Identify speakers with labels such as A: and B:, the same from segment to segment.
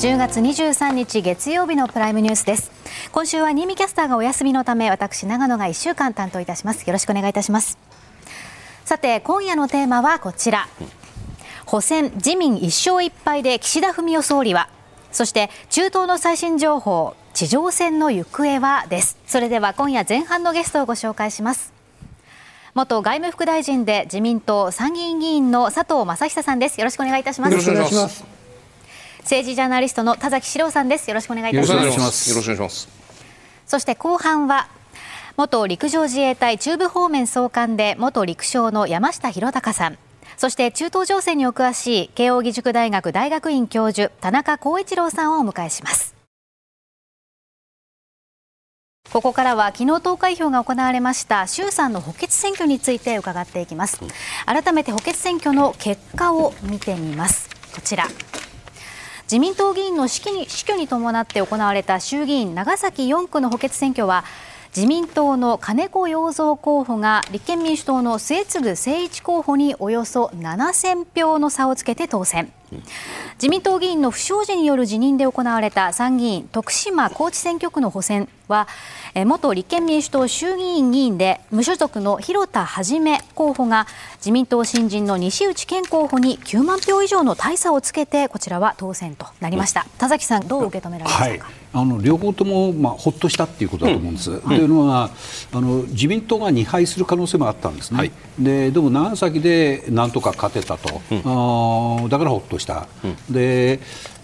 A: 10月23日月曜日のプライムニュースです。今週は新見キャスターがお休みのため私長野が1週間担当いたします。よろしくお願いいたします。さて今夜のテーマはこちら。補選自民1勝1敗で岸田文雄総理は。そして中東の最新情報地上戦の行方はです。それでは今夜前半のゲストをご紹介します。元外務副大臣で自民党参議院議員の佐藤正久さんです。よろしくお願いいたします。
B: よろしくお願いします。
A: 政治ジャーナリストの田崎史郎さんです。よろしくお願いいたします。
B: よろしくお願いします。
A: そして後半は元陸上自衛隊中部方面総監で元陸将の山下博隆さん。そして中東情勢にお詳しい慶應義塾大学大学院教授田中光一郎さんをお迎えします。ここからは昨日投開票が行われました衆参の補欠選挙について伺っていきます。改めて補欠選挙の結果を見てみます。こちら自民党議員の死去に死去に伴って行われた衆議院長崎4区の補欠選挙は自民党の金子洋三候補が立憲民主党の末次誠一候補におよそ7000票の差をつけて当選。自民党議員の不祥事による辞任で行われた参議院徳島高知選挙区の補選は元立憲民主党衆議院議員で無所属の広田一候補が自民党新人の西内健候補に9万票以上の大差をつけてこちらは当選となりました。田崎さんどう受け止められましたか、はい、
C: あの両方とも、まあ、ほっとしたっていうことだと思うんです。うん、というのはあの自民党が2敗する可能性もあったんですね、はい、ででも長崎でなんとか勝てたと、うん、あだからほっとした。うん、で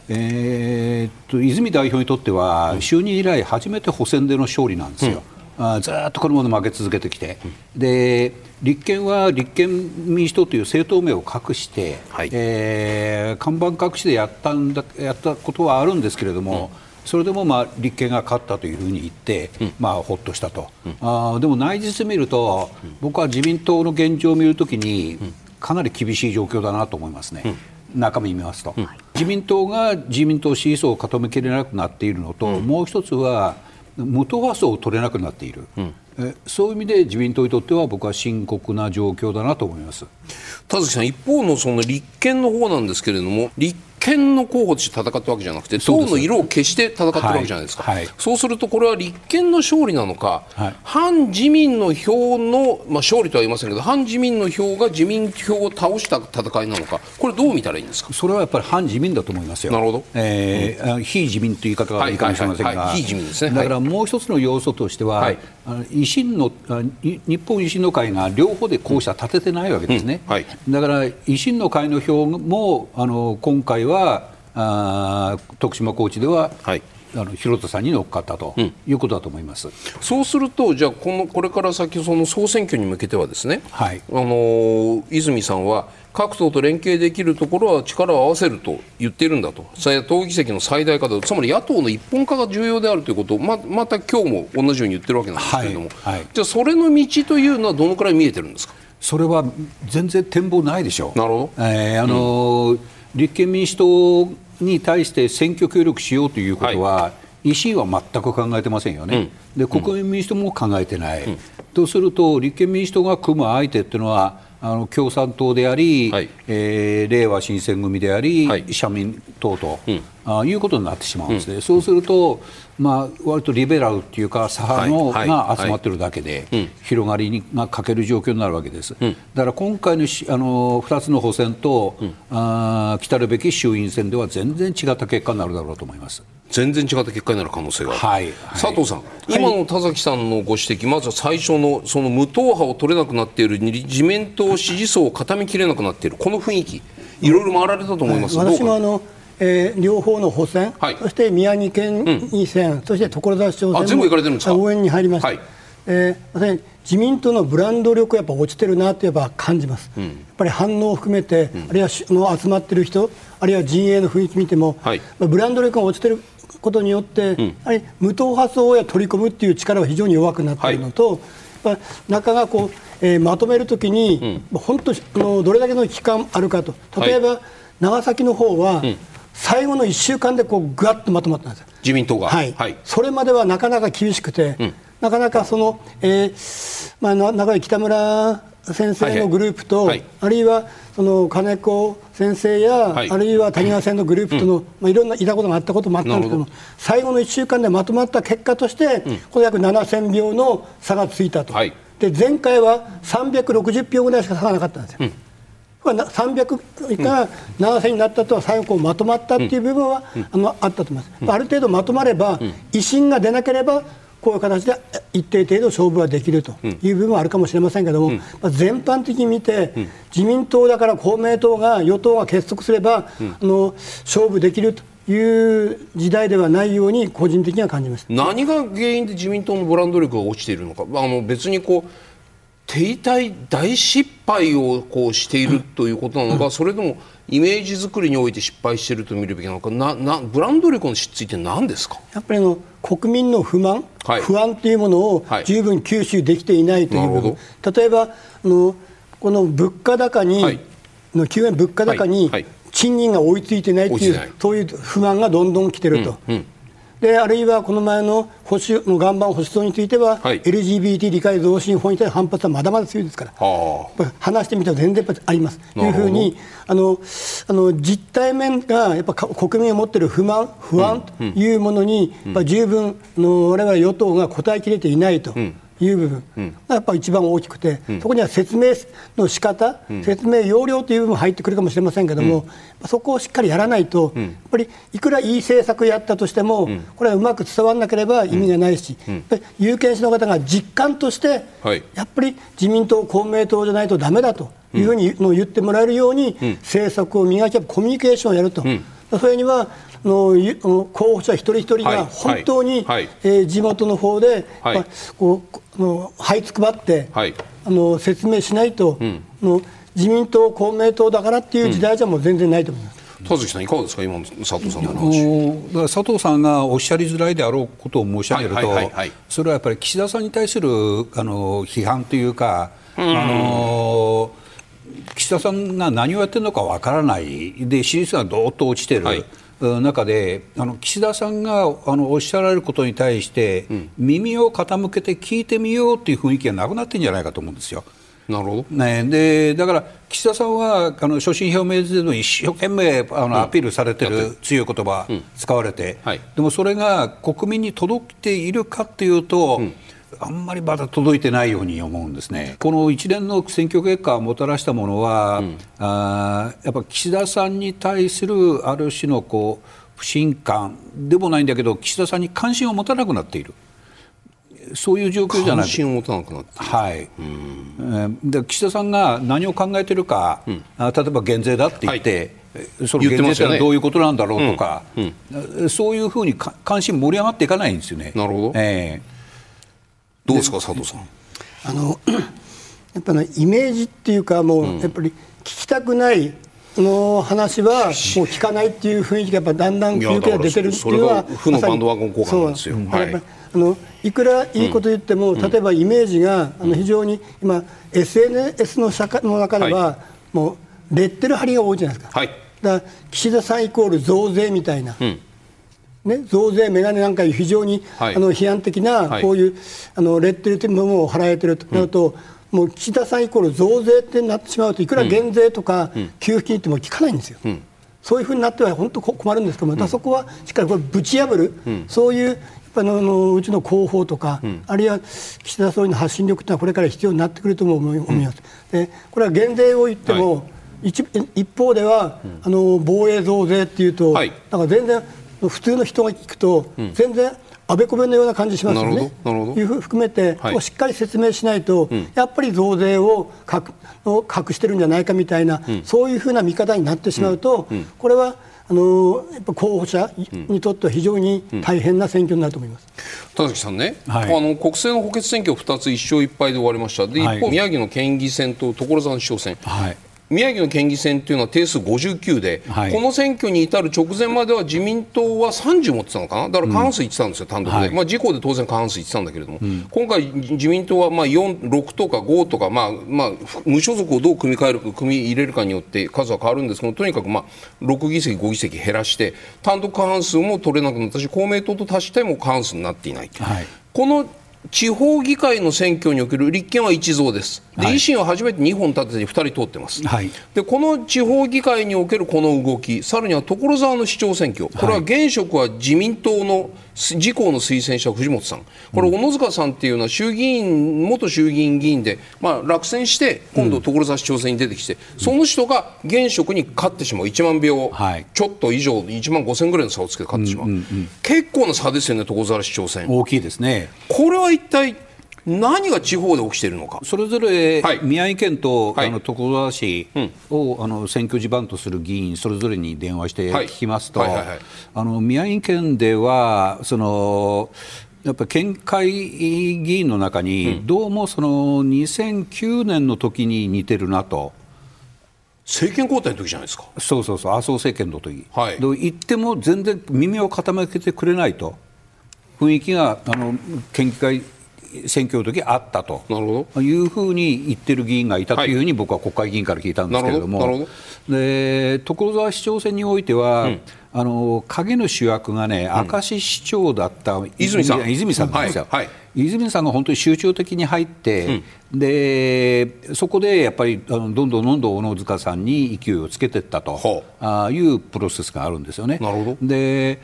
C: えー、っと泉代表にとっては、就任以来初めて補選での勝利なんですよ。あずっとこれまで負け続けてきて、で立憲は立憲民主党という政党名を隠して、はい、えー、看板隠しでやったんだやったことはあるんですけれども、うん、それでもまあ立憲が勝ったというふうに言って、うん、まあ、ほっとしたと、うん、あでも内実見ると、僕は自民党の現状を見るときに、かなり厳しい状況だなと思いますね。中身見ますと、自民党が自民党支持層を固めきれなくなっているのと、もう一つは無党派層を取れなくなっている、そういう意味で自民党にとっては僕は深刻な状況だなと思います。
B: 田崎さん、一方のその立憲の方なんですけれども立憲の候補として戦ったわけじゃなくて党の色を消して戦ってるわけじゃないですか、はい、そうするとこれは立憲の勝利なのか、はい、反自民の票の、まあ、勝利とは言いませんけど反自民の票が自民票を倒した戦いなのかこれどう見たらいいんですか？
C: それはやっぱり反自民だと思いますよ。
B: なるほど、
C: えー、うん、非自民という言い方がいいかもしれませんが、
B: 非自民ですね、
C: だからもう一つの要素としては、はい、維新の日本維新の会が両方で候補者立ててないわけですね、うん。はい、だから維新の会の票もあの今回はあ徳島高知では、はい、あの広田さんに乗っかったということだと思います、うん、
B: そうすると、じゃあこの、これから先、その総選挙に向けては、ですね、はい、あの泉さんは、各党と連携できるところは力を合わせると言っているんだと、党議席の最大化だと、つまり野党の一本化が重要であるということを、ままた今日も同じように言ってるわけなんですけれども、はいはい、じゃあ、それの道というのは、どのくらい見えてるんですか？
C: それは全然展望ないでしょ
B: う。なるほ
C: ど、えーあのーうん、立憲民主党に対して選挙協力しようということは、はい、維新は全く考えてませんよね、うん、で国民民主党も考えてない、うん、とすると立憲民主党が組む相手っていうのはあの共産党であり、はい、えー、れいわ新選組であり、はい、社民党と、うん、あいうことになってしまうんですね、うん、そうすると、まあ割とリベラルっていうか、左派の、はい、が集まってるだけで、広がりにが欠ける状況になるわけです、うん、だから今回のあの2つの補選と、うん、あ来たるべき衆院選では全然違った結果になるだろうと思います。
B: 全然違った結果になる可能性がある、はいはい、佐藤さん、今の田崎さんのご指摘、まずは最初のその無党派を取れなくなっている自民党支持層を固めきれなくなっている、この雰囲気、いろいろ回られたと思います、
D: はい、私もあのえー、両方の補選、はい、そして宮城県議選、うん、そして所沢市長選
B: も
D: 応援に入りました、はい。えー、自民党のブランド力やっぱ落ちてるなとやっぱ感じます、うん、やっぱり反応を含めて、うん、あるいはの集まってる人、あるいは陣営の雰囲気見ても、はい、まあ、ブランド力が落ちてることによって、うん、やはり無党派層を取り込むっていう力は非常に弱くなっているのと、はい、中がこう、えー、まとめるときに、うん、本当のどれだけの期間あるかと。例えば、はい、長崎の方は、うん、最後の1週間でこうぐわっとまとまったんですよ。
B: 自民党が、
D: はい、はい、それまではなかなか厳しくて、なかなかその、えーまあ、長い北村先生のグループと、はい。はい、あるいはその金子先生や、はい、あるいは谷川先生のグループとの、うん、まあ、いろんないたことがあったこともあったんですけども最後の1週間でまとまった結果として、うん、この約7000票の差がついたと、で前回は360票ぐらいしか差がなかったんですよ。うん300以下7000になったとは最後まとまったっていう部分は、あのあったと思います、ある程度まとまれば、維新が出なければこういう形で一定程度勝負はできるという部分はあるかもしれませんけども、まあ、全般的に見て、自民党だから公明党が与党が結束すれば、あの勝負できると。いう時代ではないように個人的には感じました。
B: 何が原因で自民党のブランド力が落ちているのか、あの別にこう停滞大失敗をこうしているということなのか、それともイメージ作りにおいて失敗していると見るべきなのかななブランド力の質って何ですか？
D: やっぱりの国民の不満、はい、不安というものを十分吸収できていないという部分、はい、例えばあのこの物価高に、はい、の救援物価高に、賃金が追いついてないというそういう不満がどんどん来てると。うんうんであるいはこの前の保守の岩盤保守層については、はい、LGBT 理解増進法に対する反発はまだまだ強いですから、話してみたら全然あります。というふうにあのあの実態面がやっぱ国民が持っている不満、不安というものに、うんうん、十分の我々与党が応えきれていないと。うんいう部分がやっぱり一番大きくて、うん、そこには説明の仕方、うん、説明要領という部分も入ってくるかもしれませんけども、うん、そこをしっかりやらないと、やっぱりいくらいい政策やったとしても、これはうまく伝わらなければ意味がないし、有権者の方が実感として、やっぱり自民党、公明党じゃないとだめだというふうにの言ってもらえるように、政策を磨き、コミュニケーションをやると。それにはの候補者一人一人が本当に、はい、えー、地元の方で、はい、まあ、こうの這いつくばって、はい、あの説明しないと、うん、の自民党、公明党だからっていう時代じゃもう全然ないと思います。
B: 田崎さん、いかがですか、今の佐藤さんの
C: 話佐藤さんがおっしゃりづらいであろうことを申し上げると、それはやっぱり岸田さんに対するあの批判というか、う、あの岸田さんが何をやってるのかわからない、で支持率がどーっと落ちてる。はい中であの岸田さんがあのおっしゃられることに対して、うん、耳を傾けて聞いてみようという雰囲気がなくなってるんじゃないかと思うんですよ。
B: なるほど、
C: ね、でだから岸田さんはあの所信表明での一生懸命あのアピールされてる強い言葉使われて、うんはい、でもそれが国民に届いているかというと、うんあんまりまだ届いてないように思うんですね。この一連の選挙結果をもたらしたものは、うん、あやっぱ岸田さんに対するある種のこう不信感でもないんだけど岸田さんに関心を持たなくなっている。そういう状況じゃない。関
B: 心を持たなくなって
C: はい、うん。で岸田さんが何を考えているか、うん、例えば減税だって言って、はい、その減税ってどういうことなんだろうとか、うん。うん、そういうふうに関心盛り上がっていかないんですよね。
B: なるほど、えーどうですか佐藤さん？
D: あの やっぱり、イメージっていうかもう、やっぱり聞きたくないの話はもう聞かないっていう雰囲気がやっぱだんだん休憩が出てるっていうのは
B: 負のバンドワゴン効果なんですよ。はい、
D: あのいくらいいこと言っても、うん、例えばイメージが、あの非常に今 SNS の社会の中では、はい、もうレッテル貼りが多いじゃないですか。はい、だから岸田さんイコール増税みたいな。うんね、増税、メガネなんか非常に、はい、あの批判的な、こういう、あのレッテルというものを払えてるとなると、うん、もう岸田さんイコール増税ってなってしまうといくら減税とか給付金っても効かないんですよ。うん、そういうふうになっては本当困るんですけども、そこはしっかりこれぶち破る、そういうやっぱののうちの広報とか、あるいは岸田総理の発信力というのはこれから必要になってくると思います。でこれは減税を言っても、はい、一一方では、あの防衛増税っていうと、はい、なんか全然普通の人が聞くと、全然あべこべのような感じしますよね。いう含めて、はい、しっかり説明しないと、うん、やっぱり増税を隠隠してるんじゃないかみたいな、うん、そういうふうな見方になってしまうと、うん、これはあのやっぱ候補者にとっては非常に大変な選挙になると思います。
B: 田崎さんね、はい、あの国政の補欠選挙2つ1勝1敗で終わりました。で、一方、宮城の県議選と所沢の市長選、はい、宮城の県議選というのは定数59で、はい、この選挙に至る直前までは自民党は30持ってたのかな、だから過半数いってたんですよ、うん、単独で、はい、まあ、自公で当然過半数いってたんだけれども、うん、今回、自民党はまあ4、6とか5とか、まあまあ、無所属をどう組み替えるか、組み入れるかによって数は変わるんですけど、とにかくまあ6議席、5議席減らして、単独過半数も取れなくなったし、公明党と足しても過半数になっていない。はい、この地方議会の選挙における立憲は一増です、で、はい、維新は初めて2本立てて2人通ってます、はい、でこの地方議会におけるこの動き、さらには所沢の市長選挙、これは現職は自民党の自公の推薦者、藤本さん、これ、小野塚さんっていうのは衆議院、元衆議院議員で、まあ、落選して、今度、所沢市長選に出てきて、うん、その人が現職に勝ってしまう、1万票、ちょっと以上、1万5000ぐらいの差をつけて勝ってしまう、結構な差ですよね、所沢市長選。
C: 大きいですね。
B: これは一体何が地方で起きているのか。
C: それぞれ宮城県と、はい、あの所沢市を、あの選挙地盤とする議員それぞれに電話して聞きますと、あの宮城県ではそのやっぱり県会議員の中に、どうもその2009年の時に似てるなと。
B: 政権交代の時じゃないですか。
C: そうそうそう、麻生政権の時、はい、言っても全然耳を傾けてくれないと、雰囲気があの県議会選挙の時あったと。いうふうに言ってる議員がいたというふうに僕は国会議員から聞いたんですけれども、で所沢市長選においては、うん、あの影の主役がね、明石市長だった
B: 泉さん。
C: 泉さんなんですよ。はいはい。泉さんが本当に集中的に入って、うん、でそこでやっぱりあのどんどんどんどん小野塚さんに勢いをつけていったとあいうプロセスがあるんですよね。で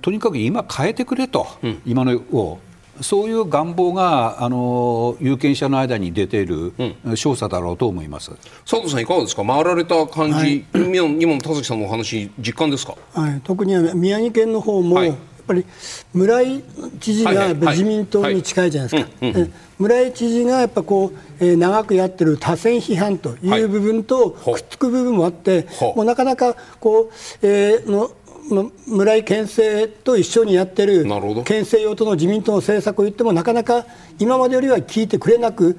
C: とにかく今変えてくれと、うん、今のをそういう願望があの有権者の間に出ている調査だろうと思います、
B: 佐藤さん、いかがですか、回られた感じ、はい、今の田崎さんのお話、実感ですか、
D: はい、特に宮城県の方も、はい、やっぱり村井知事が自民党に近いじゃないですか、村井知事がやっぱこう、えー、長くやってる多選批判という部分とくっつく部分もあって、もうなかなかこう、えー、の村井県政と一緒にやってる県政用との自民党の政策を言ってもなかなか今までよりは聞いてくれなく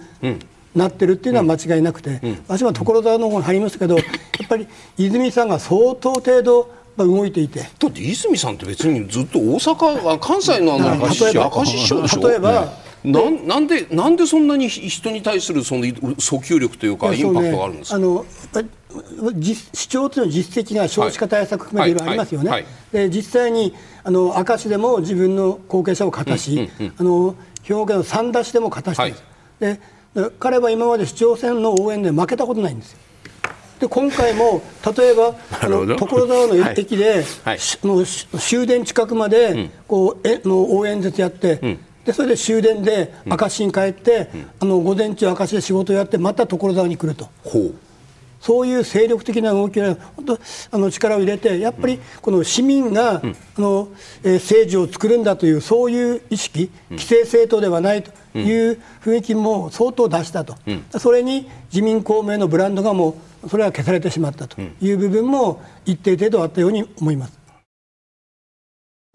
D: なってるっていうのは間違いなくて、うん。うん、私は所沢の方に入りましたけど やっぱり泉さんが相当程度動いていて。
B: だって泉さんって別にずっと大阪関西のあの明石市長でしょ。例えば、ななんでなんでそんなに人に対するその訴求力というかインパクトがあるんですか、ね、あの
D: 市長というの実績が少子化対策含めていろいろありますよね、はいはいはい、で実際にあの明石でも自分の後継者を勝たし、うんうんうん、あの兵庫県の三田市でも勝たしてで彼は今まで市長選の応援で負けたことないんですよ。で今回も例えば あの所沢の駅で、はい、の終電近くまでこう、えの応援説やって、うん。でそれで終電で明石に帰って、うん、あの午前中明石で仕事をやってまた所沢に来ると。そういう精力的な動きを本当あの力を入れてやっぱりこの市民が、うん、あのえー、政治を作るんだというそういう意識、規制政党ではないという雰囲気も相当出したと、うん、それに自民公明のブランドがもうそれは消されてしまったという部分も一定程度あったように思います。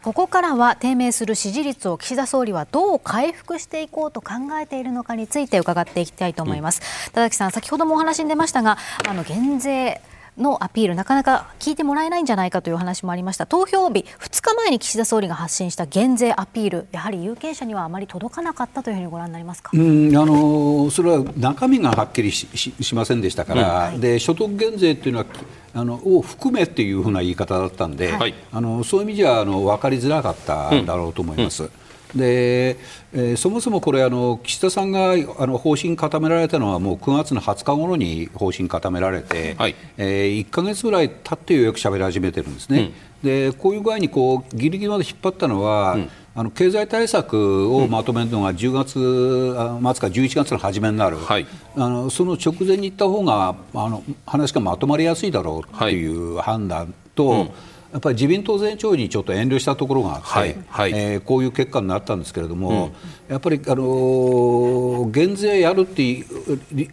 A: ここからは低迷する支持率を岸田総理はどう回復していこうと考えているのかについて伺っていきたいと思います。うん、田崎さん、先ほどもお話に出ましたが、あの減税のアピール、なかなか聞いてもらえないんじゃないかという話もありました、投票日、2日前に岸田総理が発信した減税アピール、やはり有権者にはあまり届かなかったというふうにご覧になりますか？
C: うんあのそれは中身がはっきりししませんでしたから、うん、で所得減税っていうのは、あのを含めっていうふうな言い方だったんで、はい、あのそういう意味じゃあの分かりづらかっただろうと思います。うんでえー、そもそもこれあの、岸田さんがあの方針固められたのは、もう9月の20日頃に方針固められて、はい、えー、1か月ぐらい経ってようやく喋り始めてるんですね、うん、でこういう具合にこうギリギリまで引っ張ったのは、うん、あの経済対策をまとめるのが10月末か11月の初めになる、はい、あのその直前に行った方があが話がまとまりやすいだろうという判断と、はいうんやっぱり自民党前長にちょっと遠慮したところがあって、はいはい、えー、こういう結果になったんですけれども、うん、やっぱり、あのー、減税やるって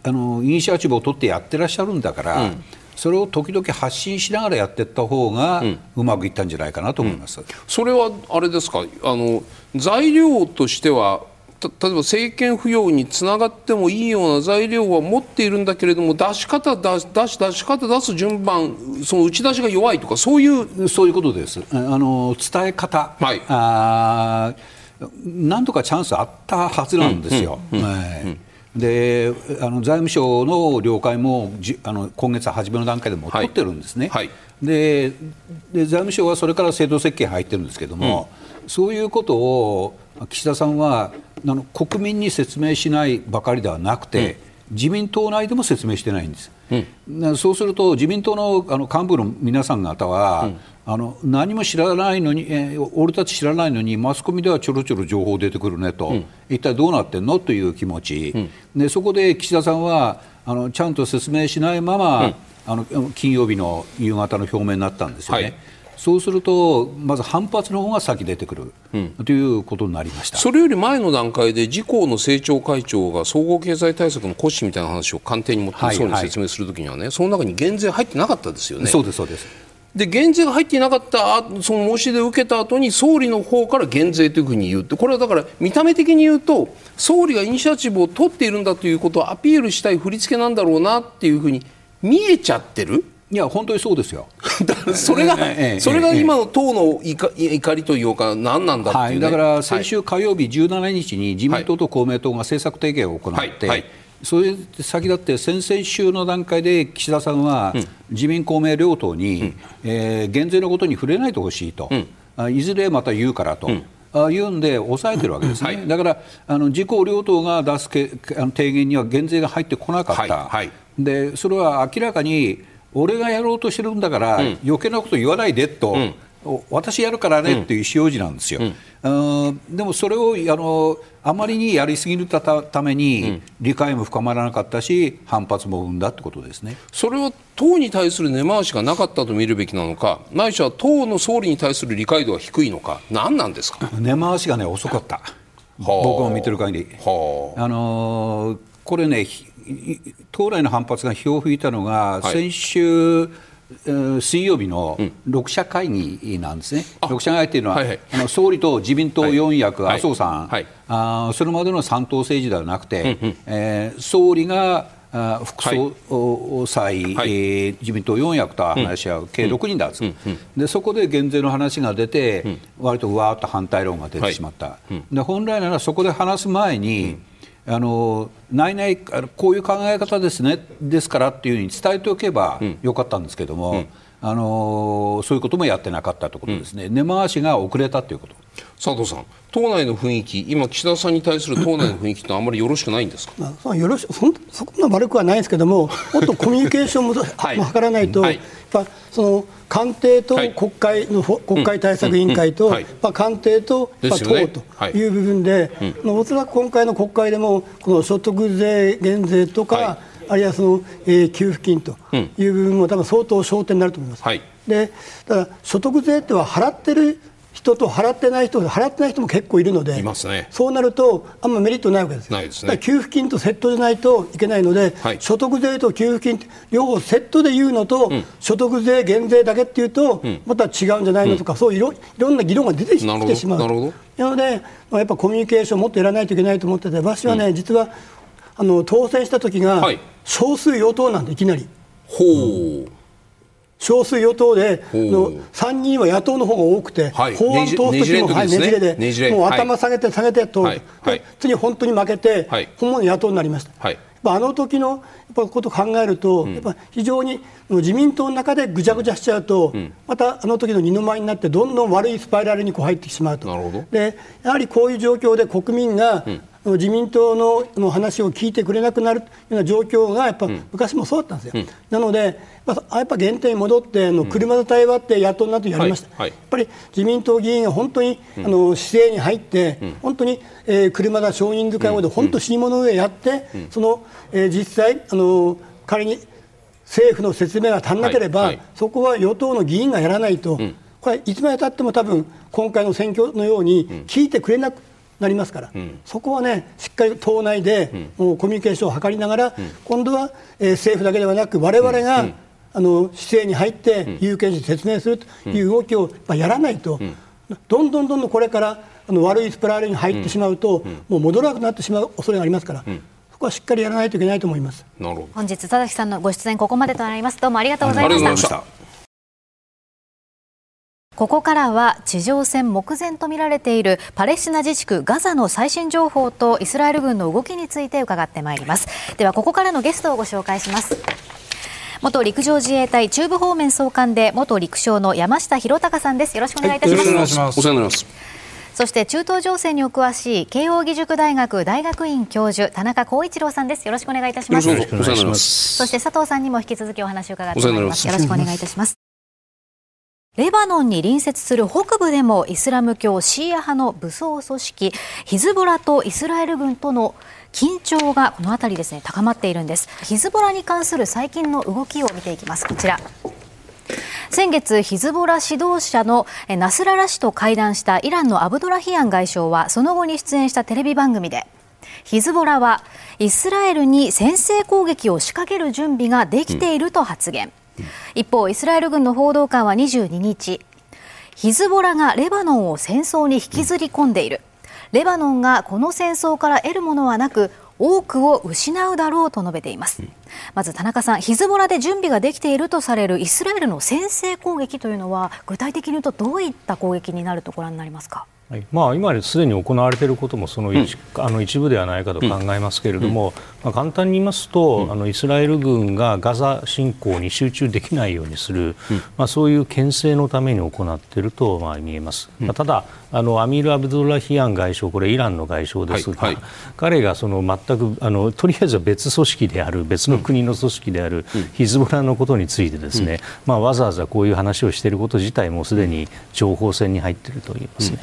C: あのイニシアチブを取ってやってらっしゃるんだから、うん、それを時々発信しながらやっていった方が、うまくいったんじゃないかなと思います、うん、
B: それはあれですか？あの材料としては例えば政権浮揚につながってもいいような材料は持っているんだけれども出し方出し出し出し方出す順番その打ち出しが弱いとかそういう
C: そういうことです。あの伝え方、はい、あなんとかチャンスあったはずなんですよ。であの財務省の了解もじあの今月初めの段階でも取ってるんですね、はい。はい、でで財務省はそれから制度設計入ってるんですけども、うんそういうことを岸田さんはあの国民に説明しないばかりではなくて、うん、自民党内でも説明してないんです。うん、そうすると自民党のあの幹部の皆さん方は、うん、あの何も知らないのに、えー、俺たち知らないのにマスコミではちょろちょろ情報出てくるねと、うん、一体どうなってんの？という気持ち、でそこで岸田さんはあのちゃんと説明しないまま、あの金曜日の夕方の表明になったんですよね。はいそうすると、まず反発の方が先出てくる、うん、ということになりました。
B: それより前の段階で、自公の政調会長が総合経済対策の骨子みたいな話を官邸に持って総理に説明するときにはね、はいはい、その中に減税入ってなかったですよね。
C: そうですそうです。
B: で減税が入っていなかったその申し出を受けた後に総理の方から減税というふうに言うってこれはだから見た目的に言うと総理がイニシアチブを取っているんだということをアピールしたい振り付けなんだろうなっていうふうに見えちゃってる。
C: いや本当にそうですよ。
B: それが、それが今の党の怒りというか、何なんだっていう、ね。はい、
C: だから先週火曜日17日に自民党と公明党が政策提言を行って、はい。はい、それ先立って先々週の段階で岸田さんは、自民、公明両党に、うん、えー、減税のことに触れないでほしいと、うん、いずれまた言うからと。うん。あ言うんで抑えてるわけですね、はい、だからあの自公両党が出すけあの提言には減税が入ってこなかった、はい。はい、でそれは明らかに俺がやろうとしてるんだから、うん、余計なこと言わないでと、うん、私やるからねっていう意思表示なんですよ。うん、でもそれをあのあまりにやりすぎるたために、理解も深まらなかったし、反発も生んだってことですね。
B: それは党に対する根回しがなかったと見るべきなのか、ないしは党の総理に対する理解度が低いのか、何なんですか？
C: 根回しがね、遅かった、僕が見てる限り。あのー、これね党内の反発が火を吹いたのが、先週、水曜日の6者会議なんですね、うん、6者会議というのは、はいはい、あの総理と自民党4役、はい、麻生さん、はい、あそれまでの3党政治ではなくて、うんうん、えー、総理が副総裁、はい、えー、自民党4役と話し合う、うん、計6人だ、うん、でそこで減税の話が出て、うん、割とわーっと反対論が出てしまった、はい、で本来ならそこで話す前に、あの内々こういう考え方ですねですからっていうふうに伝えておけばよかったんですけども、うん、あのそういうこともやってなかったということですね、うん、根回しが遅れたということ
B: 佐藤さん、党内の雰囲気、今、岸田さんに対する党内の雰囲気ってあんまりよろしくないんですか、
D: まあ、よろしそそこまで悪くはないんですけども、もっとコミュニケーションもはい、図らないと、はい、やっぱその官邸と国会の、はい、国会対策委員会と、まあ、官邸と、まあ、党とい。う部分で、うん、おそらく今回の国会でも、この所得税減税とか、あるいはその、えー、給付金という部分も、多分相当焦点になると思います。でただ所得税っては払ってる人と払ってない人払ってない人も結構いるので、ね、そうなるとあんまメリットないわけですないですね、給付金とセットじゃないといけないので、はい、所得税と給付金両方セットで言うのと、うん、所得税減税だけっていうと、うん、また違うんじゃないのとか、うん、そういろいろんな議論が出てきてしまう。なので、まあ、やっぱコミュニケーションもっとやらないといけないと思ってて私はね、実はあの当選した時が、少数与党なんでいきなり。ほう少数与党での3人は野党の方が多くて、はい、法案通す時も、ね、ねじれで、ねじれ。もう頭下げて下げて通る、はい。はい、次本当に負けて、はい、本物の野党になりました。はい。あの時のやっぱことを考えると、うん、やっぱ非常に自民党の中でぐちゃぐちゃしちゃうと、うん、またあの時の二の舞になってどんどん悪いスパイラルにこう入ってしまうと。でやはりこういう状況で国民が、うん自民党のの話を聞いてくれなくなるような状況がやっぱ昔もそうだったんですよ、うん、なので、やっぱ原点に戻っての車座対話って野党などやりました、はい。はい、やっぱり自民党議員が本当に、うん、あの姿勢に入って、うん、本当に、えー、車座少人数会合で本当死に物でやって、その、えー、実際あの仮に政府の説明が足りなければ、はい。はい、そこは与党の議員がやらないと、これいつまでたっても多分今回の選挙のように聞いてくれなくなりますから、うん、そこはねしっかり党内で、もうコミュニケーションを図りながら、今度は、えー、政府だけではなく我々が、あの姿勢に入って有権者に説明するという動きをやらないと、どんどんどんどんこれからあの悪いスプラーレに入ってしまうと、もう戻らなくなってしまう恐れがありますから。そこはしっかりやらないといけないと思います。
A: 本日田崎さんのご出演ここまでとなります。どうもありがとうございました。ここからは地上戦目前とみられているパレスチナ自治区ガザの最新情報とイスラエル軍の動きについて伺ってまいります。ではここからのゲストをご紹介します。元陸上自衛隊中部方面総監で元陸将の山下博隆さんです。よろしくお願いいたします、
B: はい、お世話になります。
A: そして中東情勢にお詳しい慶應義塾大学大学院教授田中光一郎さんです。よろしくお願いいたします。
B: よろしくお願いします。
A: そして佐藤さんにも引き続きお話を伺ってまいります。よろしくお願いいたしますレバノンに隣接する北部でもイスラム教シーア派の武装組織ヒズボラとイスラエル軍との緊張がこの辺りですね高まっているんです。ヒズボラに関する最近の動きを見ていきます。こちら。先月、ヒズボラ指導者のナスララ氏と会談したイランのアブドラヒアン外相はその後に出演したテレビ番組でヒズボラはイスラエルに先制攻撃を仕掛ける準備ができていると発言、うん、一方イスラエル軍の報道官は22日ヒズボラがレバノンを戦争に引きずり込んでいる、レバノンがこの戦争から得るものはなく多くを失うだろうと述べています、まず田中さんヒズボラで準備ができているとされるイスラエルの先制攻撃というのは具体的に言うとどういった攻撃になるとご覧になりますか？
E: はい。まあ、今すでに行われていることもその一,、あの一部ではないかと考えますけれども、まあ、簡単に言いますと、あのイスラエル軍がガザ侵攻に集中できないようにする、まあ、そういう牽制のために行っているとまあ見えます。まあ、ただあのアミール・アブドラヒアン外相これイランの外相ですが、はい。はい、彼がその全くあのとりあえずは別組織である別の国の組織である、ヒズボラのことについてですね、まあ、わざわざこういう話をしていること自体もすでに情報戦に入っていると言いますね。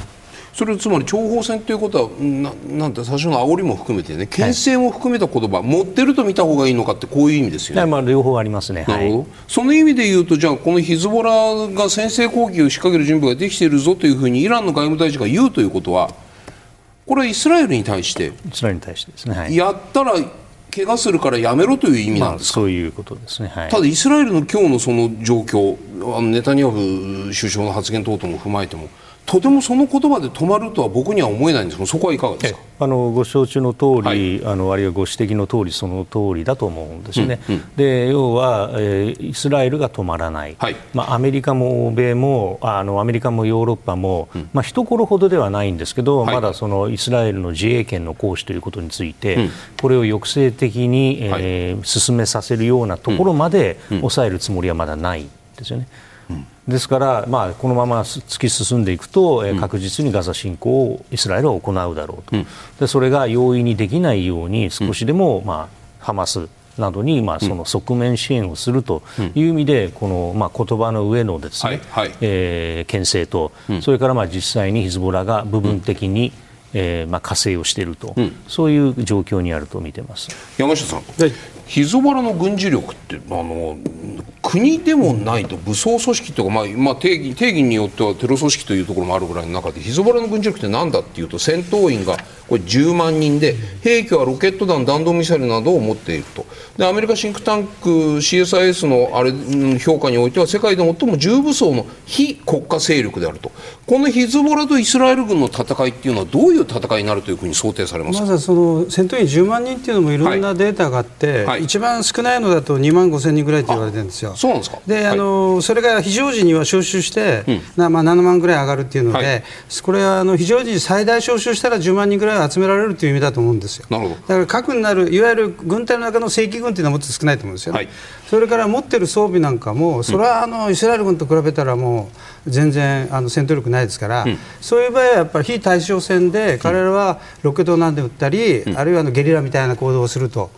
B: それつまり諜報戦ということはななんて最初の煽りも含めてね牽制も含めた言葉、はい、持ってると見た方がいいのかってこういう意味ですよね。
E: まあ両方ありますね。
B: なるほど、はい、その意味で言うとじゃあこのヒズボラが先制攻撃を仕掛ける準備ができているぞというふうにイランの外務大臣が言うということはこれはイスラエルに対して？イ
E: スラエルに対してですね、は
B: い、やったら怪我するからやめろという意味なんですか、
E: まあ、そういうことですね、はい、
B: ただイスラエルの今日のその状況あのネタニヤフ首相の発言等々も踏まえてもとてもその言葉で止まるとは僕には思えないんですけどそこはいかがですか？
E: あのご承知の通り、はい、あのあるいはご指摘の通りその通りだと思うんですね、うんうん、で要は、えー、イスラエルが止まらない、はい、まあ、アメリカも欧米もあのアメリカもヨーロッパも、うん、まあ一頃ほどではないんですけど、はい、まだそのイスラエルの自衛権の行使ということについて、うん、これを抑制的に、えー、進めさせるようなところまで抑えるつもりはまだないですよね。ですから、まあ、このまま突き進んでいくと、え確実にガザ侵攻をイスラエルは行うだろうと、うん、でそれが容易にできないように少しでも、まあ、ハマスなどに、まあ、その側面支援をするという意味で、この、まあ、言葉の上のですね、はいはい、えー、牽制と、それからまあ実際にヒズボラが部分的に、えーまあ、加勢をしていると、うん、そういう状況にあると見てます。
B: 山下さん、はい、ヒズボラの軍事力ってあの国でもないと武装組織とか、まあまあ、定義定義によってはテロ組織というところもあるぐらいの中でヒズボラの軍事力って何だっていうと戦闘員がこれ10万人で兵器はロケット弾、弾道ミサイルなどを持っていると。でアメリカシンクタンク CSIS のあれ評価においては世界で最も重武装の非国家勢力であると。このヒズボラとイスラエル軍の戦いっていうのはどういう戦いになるというふうに想定されます
F: まずはその戦闘員10万人っていうのもいろんなデータがあって、はい、一番少ないのだと2万5千人ぐらいと言われてるんですよ。
B: そうなんですか。
F: で、あの、それが非常時には招集して、うん、なまあ、7万ぐらい上がるっていうので、はい、これはあの非常時最大招集したら10万人ぐらい集められるという意味だと思うんですよ。
B: なるほど。
F: だから核になるいわゆる軍隊の中の正規軍っていうのはもっと少ないと思うんですよね。はい、それから持ってる装備なんかもそれはあのイスラエル軍と比べたらもう全然あの戦闘力ないですから、うん、そういう場合はやっぱり非対称戦で彼らはロケットをなんで撃ったり、うん、あるいはあのゲリラみたいな行動をすると。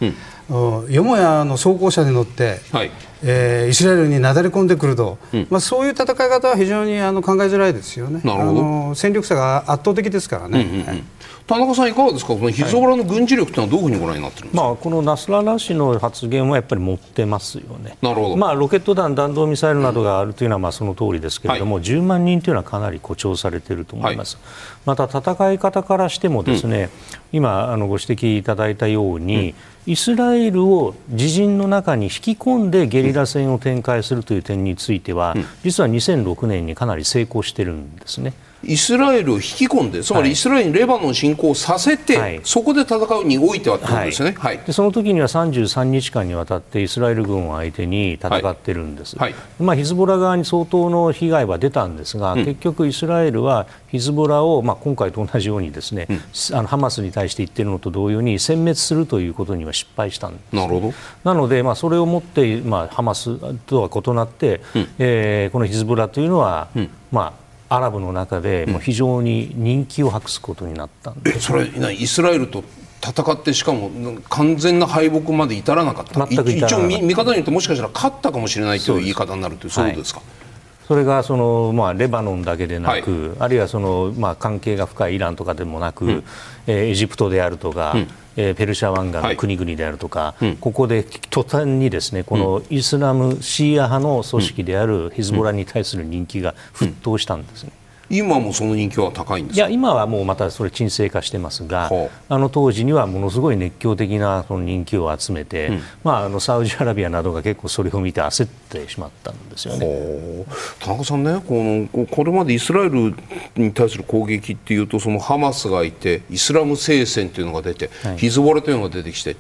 F: よもやの装甲車に乗って、はい。えー、イスラエルになだれ込んでくると、うん、まあ、そういう戦い方は非常にあの考えづらいですよね、あの戦力差が圧倒的ですからね。うんうんうん。はい
B: 田中さん、いかがですか、このヒズボラの軍事力というのはどういうふうにご覧になってるんですか、
E: まあ、このナスララ氏の発言はやっぱり持ってますよね、
B: なるほど。
E: まあ、ロケット弾、弾道ミサイルなどがあるというのはまあその通りですけれども、はい、10万人というのはかなり誇張されていると思います。はい、また戦い方からしてもですね、うん、今あのご指摘いただいたように、うん、イスラエルを自陣の中に引き込んでゲリラ戦を展開するという点については、うん、実は2006年にかなり成功してるんですね。
B: イスラエルを引き込んでつまりイスラエルにレバノン侵攻させて、はい、そこで戦うにおいてはということですね、
E: はい、でその時には33日間にわたってイスラエル軍を相手に戦ってるんです、まあ、ヒズボラ側に相当の被害は出たんですが、うん、結局イスラエルはヒズボラを、まあ、今回と同じようにですね、うん、あのハマスに対して言っているのと同様に殲滅するということには失敗したんです、
B: なるほど。
E: なので、まあ、それをもって、まあ、ハマスとは異なって、うん、えー、このヒズボラというのは、まあアラブの中でもう非常に人気を博すことになったんで、
B: うん、それイスラエルと戦ってしかも完全な敗北まで至らなかった。
E: 全く
B: 一応見方によってもしかしたら勝ったかもしれないという言い方になるというそういうことですか、はい
E: それがその、まあ、レバノンだけでなく、はい、あるいはその、まあ、関係が深いイランとかでもなく、うん、えー、エジプトであるとか、うん、えー、ペルシャ湾岸の国々であるとか、はい、ここで途端にですねこのイスラムシーア派の組織であるヒズボラに対する人気が沸騰したんですね。
B: 今もその人気は高いんです
E: いや今はもうまたそれ沈静化してますが、あの当時にはものすごい熱狂的なその人気を集めて、うん、まあ、あのサウジアラビアなどが結構それを見て焦ってしまったんですよね。
B: 田中さんねこのこれまでイスラエルに対する攻撃っていうとそのハマスがいてイスラム聖戦というのが出て、はい、ヒズボラというのが出てきて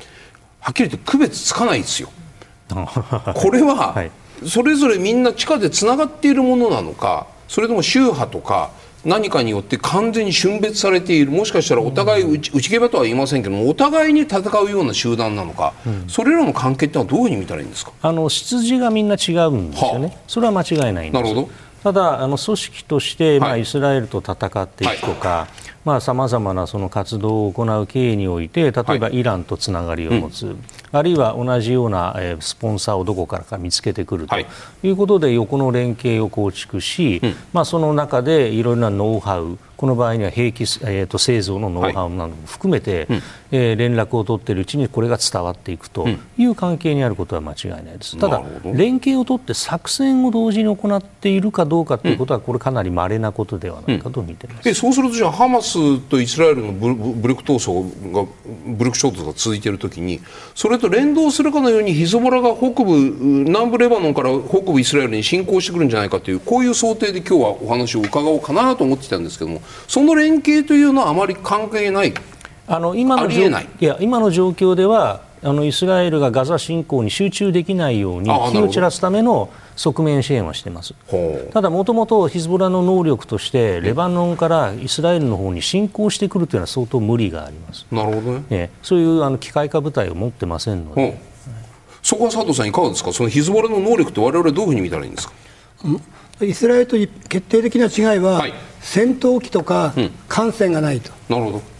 B: はっきり言って区別つかないですよ。これは、はい、それぞれみんな地下でつながっているものなのかそれとも宗派とか何かによって完全に峻別されている。もしかしたらお互い内内毛とは言いませんけどもお互いに戦うような集団なのか、うん、それらの関係ってのはどういうふうに見たらいいんですか？
E: あの出自がみんな違うんですよね、はあ、それは間違いないんですなるほどただあの組織として、まあ、イスラエルと戦っていくとか、さまざ、まなその活動を行う経緯において例えばイランとつながりを持つ、はいうん、あるいは同じような、えー、スポンサーをどこからか見つけてくるとい。うことで、横の連携を構築し、うん、まあ、その中でいろいろなノウハウこの場合には兵器、えーと、製造のノウハウなども含めて、はい、えー、連絡を取っているうちにこれが伝わっていくという関係にあることは間違いないです、ただ、連携を取って作戦を同時に行っているかどうかということは、これかなり稀なことではないかと見ています、
B: うん、そうするとじゃあハマスとイスラエルの武力闘争が武力衝突が続いているときにそれと連動するかのようにヒズボラが北部南部レバノンから北部イスラエルに侵攻してくるんじゃないかというこういう想定で今日はお話を伺おうかなと思ってたんですけどもその連携というのはあまり関係ない？
E: あの今のい？や今の状況ではあのイスラエルがガザ侵攻に集中できないように火を散らすための側面支援はしています。ただ、もともとヒズボラの能力としてレバノンからイスラエルの方に侵攻してくるというのは相当無理があります。
B: なるほどね、
E: そういうあの機械化部隊を持ってませんので、
B: そこは佐藤さん、いかがですか、そのヒズボラの能力って我々どういうふうに見たらいいんですか？
D: イスラエルと決定的な違いは、はい、戦闘機とか艦船がないと、
B: うん、なるほど。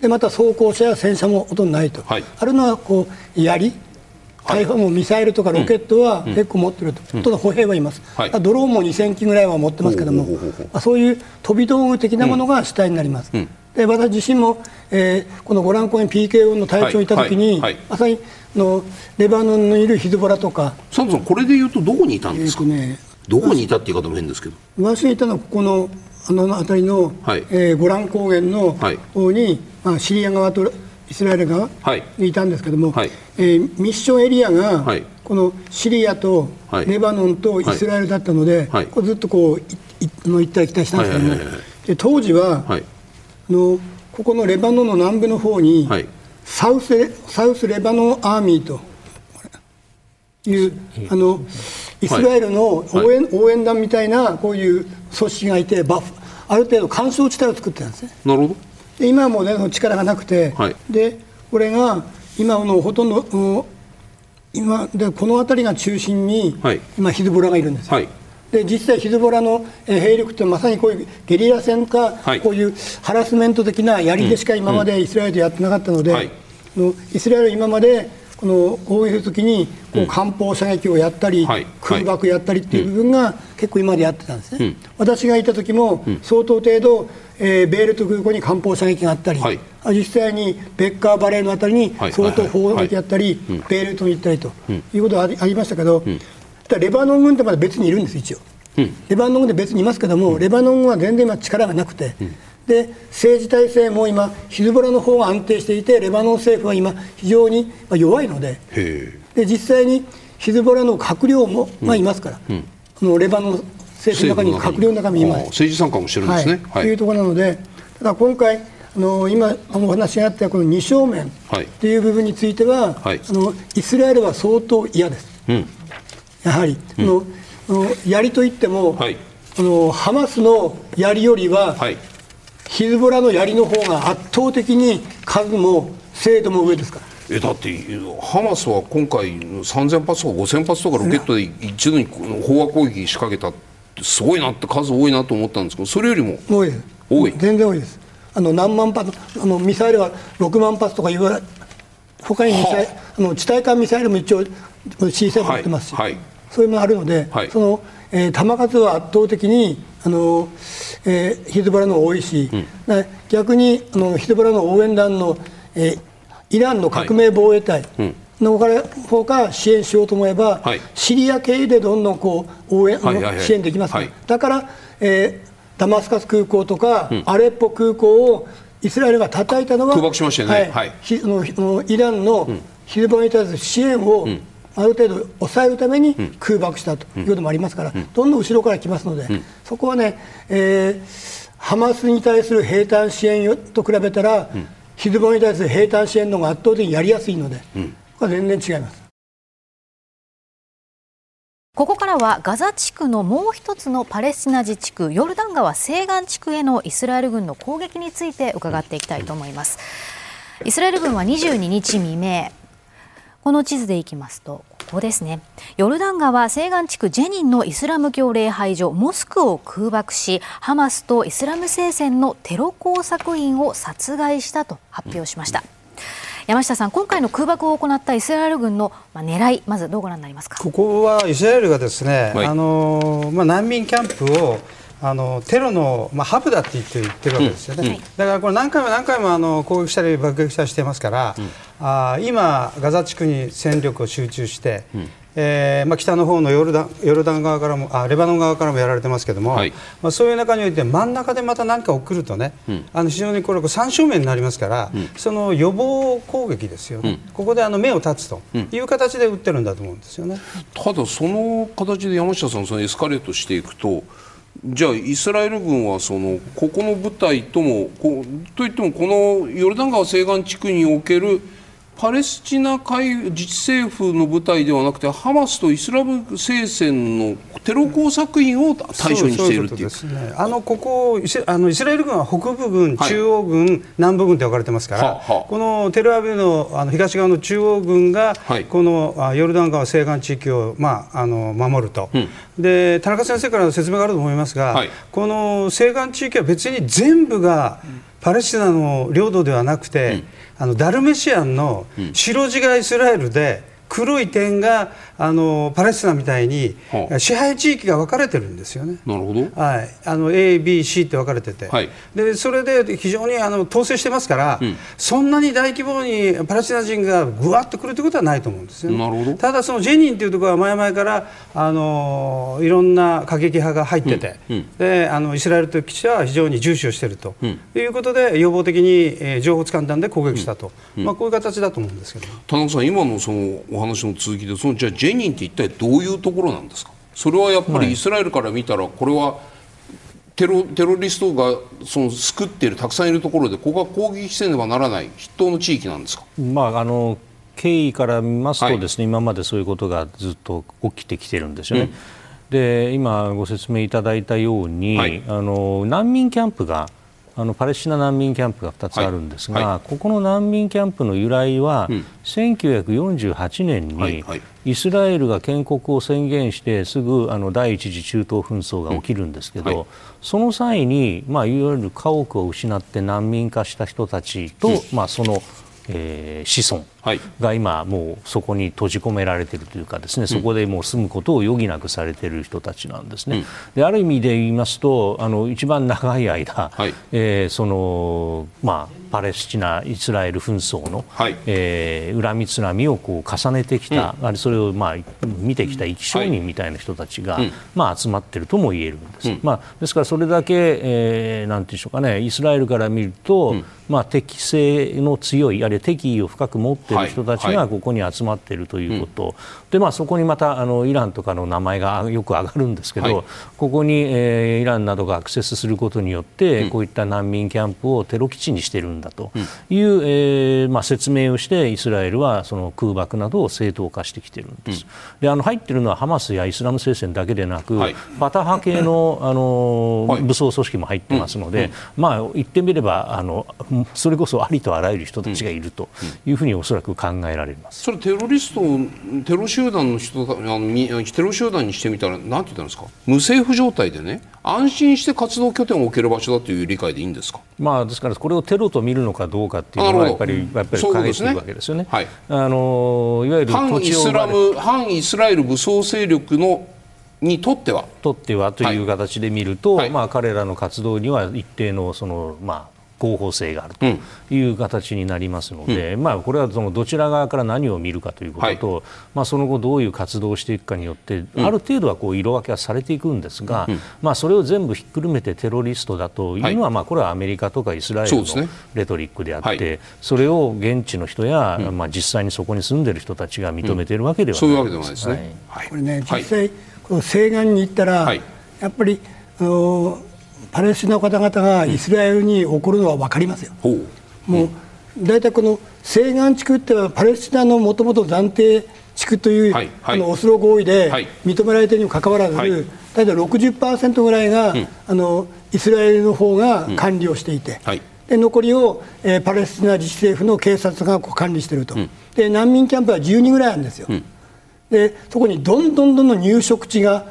D: でまた装甲車や戦車もほとんどないと、はい、あるのはこう槍、大砲もミサイルとかロケットは結構持ってると、うん、ただ歩兵はいます、はい、ドローンも2000機ぐらいは持ってますけども、まあ、そういう飛び道具的なものが主体になります。うん、で私自身も、えー、このゴラン公園 PKO の隊長にいたときに、まさにのレバノンにいるヒズボラとか。
B: 佐藤さん、これでいうとどこにいたんですか、えーね、どこにいたっていう方も変ですけど。
D: 私がいたのはここのあの辺りの、はい、えー、ゴラン高原の方に、はい、まあ、シリア側とイスラエル側にいたんですけども、はい、えー、ミッションエリアが、はい、このシリアとレバノンとイスラエルだったので、はい、こずっとこういの行ったり来たりしたんですけども、で当時は、はい、のここのレバノンの南部の方に、サウスサウスレバノンアーミーというあのイスラエルの応援,、応援団みたいなこういう組織がいてバフある程度干渉地帯を作ってたんですね。
B: なるほど。
D: で今はもう、ね、力がなくて、はい、でこれが今のほとんど今でこの辺りが中心に、はい、今ヒズボラがいるんですよ。はい。で実際、ヒズボラの兵力ってまさにこういうゲリラ戦か、はい、こういうハラスメント的なやりでしか今までイスラエルでやってなかったので、うんうん、イスラエルは今までこの攻撃するときにこう艦砲射撃をやったり、空爆やったりっていう部分が結構今までやってたんですね、私がいた時も相当程度、えー、ベールト空港に艦砲射撃があったり、はい、実際にベッカーバレーのあたりに相当砲撃やったり、ベールトに行ったりということがありましたけど、レバノン軍ってまだ別にいるんです、一応。レバノン軍で別にいますけども、レバノン軍は全然今力がなくて、で政治体制も今、ヒズボラの方が安定していて、レバノン政府は今、非常に弱いので、で実際にヒズボラの閣僚も、まあ、いますから、うん。うん、レバノン政府の中に閣僚の中にいます。
B: 政治参加もしてるんですね。
D: はい、というところなので、ただ今回、あの今お話があったこの二正面とい。う部分については、はい、あのイスラエルは相当嫌です。うん、やはり、うん、のの槍といっても、はい、あのハマスの槍よりは、はいヒズボラの槍の方が圧倒的に数も精度も上ですか？ら。
B: えだってハマスは今回3000発とか5000発とかロケットで一度に飽和攻撃仕掛けたすごいなって数多いなと思ったんですけどそれよりも
D: 多いです。多い。全然多いです。あの何万発あのミサイルは6万発とか言われ他にミサイあ。の地対艦ミサイルも一応 C7 持ってますし、はい。はい、そういうのがあるので、はい、その、えー、弾数は圧倒的にあの、えー、ヒズボラの多いし、うん、逆にあのヒズボラの応援団の、えー、イランの革命防衛隊、うん。の方から支援しようと思えば、はい、シリア系でどんどんこう応援、はいはいはい、支援できますから、はい、だから、えー、ダマスカス空港とか、うん、アレッポ空港をイスラエルが叩いたのは
B: 空爆しましたよね、はい、
D: のイランのヒズボラに対する支援を、うん、ある程度抑えるために空爆したということもありますから、うん、どんどん後ろから来ますので、そこはね、えー、ハマスに対する兵隊支援と比べたら、ヒズボラに対する兵隊支援の方が圧倒的にやりやすいので。は全然違います。
A: ここからはガザ地区のもう一つのパレスチナ自治区ヨルダン川西岸地区へのイスラエル軍の攻撃について伺っていきたいと思います。イスラエル軍は22日未明この地図でいきますとここですね。ヨルダン川西岸地区ジェニンのイスラム教礼拝所モスクを空爆しハマスとイスラム聖戦のテロ工作員を殺害したと発表しました、山下さん、今回の空爆を行ったイスラエル軍の、まあ、狙い、まずどうご覧になりますか？
F: ここはイスラエルがですね、はい、あのまあ、難民キャンプをあのテロの、まあ、ハブだって言って言ってるわけですよね、うん、だからこれ何回も何回もあの攻撃したり爆撃したりしてますから、うん、あ今、ガザ地区に戦力を集中して、うん、えーまあ、北の方のヨルダンヨルダン側からもあレバノン側からもやられてますけども、はい、まあ、そういう中において真ん中でまた何か送るとね、うん、あの非常にこれ三正面になりますから、うん、その予防攻撃ですよね、うん、ここであの目を立つという形で撃ってるんだと思うんですよね、
B: ただ、その形で山下さんそのエスカレートしていくとじゃあイスラエル軍はそのここの部隊ともといってもこのヨルダン川西岸地区におけるパレスチナ海自治政府の部隊ではなくてハマスとイスラム聖戦のテロ工作員を対象にしているっていう、
F: ね、あのここあのイスラエル軍は北部軍、中央軍、はい、南部軍って分かれてますから、ははこのテルアビブのあの東側の中央軍が、はい、このヨルダン川西岸地域を、まあ、あの守ると、うん、で田中先生からの説明があると思いますが、はい、この西岸地域は別に全部がパレスチナの領土ではなくて、うんあのダルメシアンの白地がイスラエルで黒い点があのパレスチナみたいに支配地域が分かれてるんですよね。
B: なるほど。
F: はい。あの A、B、C って分かれてて、はい、でそれで非常にあの統制してますから、うん、そんなに大規模にパレスチナ人がぐわっと来るということはないと思うんですよ、ね、
B: なるほど。
F: ただそのジェニンっていうところは前々からあのいろんな過激派が入ってて、うん。うん、であのイスラエルという基地は非常に重視をしていると、いうことで予防的に、えー、情報つかんだんで攻撃したと、まあこういう形だと思うんですけど。
B: 田中さん今のそのお話の続きでそのじゃあジェニンって一体どういうところなんですか？それはやっぱりイスラエルから見たらこれはテロテロリストがその救っているたくさんいるところでここは攻撃せねばならない筆頭の地域なんですか、
E: まあ、あの経緯から見ますとですね、はい、今までそういうことがずっと起きてきてるんですよね。うん、で今ご説明いただいたように、はい、あの難民キャンプがあのパレスチナ難民キャンプが2つあるんですが、はい。はい、ここの難民キャンプの由来は、うん、1948年にイスラエルが建国を宣言してすぐあの第一次中東紛争が起きるんですけど、うんはい、その際に、まあ、いわゆる家屋を失って難民化した人たちと、うん、まあ、そのえー、子孫が今、もうそこに閉じ込められているというかですね、そこでもう住むことを余儀なくされている人たちなんですね。うん、である意味で言いますとあの一番長い間、はい、えー、そのまあ、パレスチナ・イスラエル紛争の、はい、えー、恨みつらみをこう重ねてきた、うん、あれそれを、まあ、見てきた生き証人みたいな人たちが、はい、まあ、集まっているとも言えるんです。うん、まあ、ですからそれだけ、えー、なんていうんでしょうかねイスラエルから見ると、まあ、適性の強いあるいは敵意を深く持っている人たちがここに集まっているということ、でまあ、そこにまたあのイランとかの名前がよく上がるんですけど、はい、ここに、えー、イランなどがアクセスすることによって、うん、こういった難民キャンプをテロ基地にしているんだという、うん、えー、まあ、説明をしてイスラエルはその空爆などを正当化してきているんです、うん、であの入っているのはハマスやイスラム聖戦だけでなく、はい、バタ派系の あの、武装組織も入ってますので、まあ、言ってみればあのそれこそありとあらゆる人たちがいるというふうにおそらく考えられます。
B: それテロリストテロ指集団の人あのテロ集団にしてみたらなんて言ったんですか？無政府状態でね安心して活動拠点を置ける場所だという理解でいいんですか、
E: まあ、ですからこれをテロと見るのかどうかっていうのはやっぱりやっているわけですよね。はい、あのいわゆる
B: 反イスラム反イスラエル武装勢力のにとっては。
E: とってはという形で見ると、はい、まあ、彼らの活動には一定のその、まあ、合法性があるという形になりますので、うん、まあ、これはそのどちら側から何を見るかということと、はい、まあ、その後どういう活動をしていくかによって、うん、ある程度はこう色分けはされていくんですが、うん、まあ、それを全部ひっくるめてテロリストだというのは、まあ、これはアメリカとかイスラエルのレトリックであって、それを現地の人や、まあ、実際にそこに住んでいる人たちが認めているわけではない、そういうわけではないですね。
D: はい、これね実際、この西岸に行ったら、やっぱりあのパレスチナの方々がイスラエルに起こるのは分かりますよ。う。ん、もう大体この西岸地区ってはパレスチナのもともと暫定地区という、はいはい、あのオスロ合意で認められているにもかかわらず、はい、大体60%ぐらいが、うん、あのイスラエルの方が管理をしていて、うん、で残りを、えー、パレスチナ自治政府の警察が管理していると、うん、で難民キャンプは12ぐらいあるんですよ、でそこにどんどんどんどん入植地が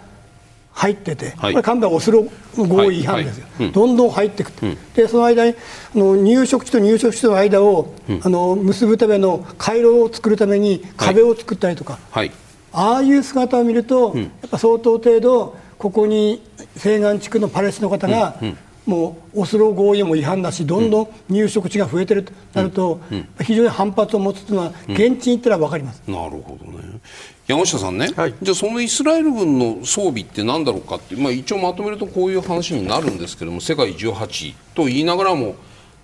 D: 入ってて、はい、これ完全オスロ合意違反ですよ、どんどん入っていく、うん、でその間にあの入植地と入植地との間を、うん、あの結ぶための回廊を作るために壁を作ったりとか、ああいう姿を見ると、うん、やっぱ相当程度ここに西岸地区のパレスの方が、もうオスロ合意も違反だしどんどん入植地が増えてるとなると、非常に反発を持つというのは現地に行ったら分かります。
B: なるほどね山下さんね、はい、じゃあそのイスラエル軍の装備って何だろうかって、まあ、一応まとめるとこういう話になるんですけども世界18位と言いながらも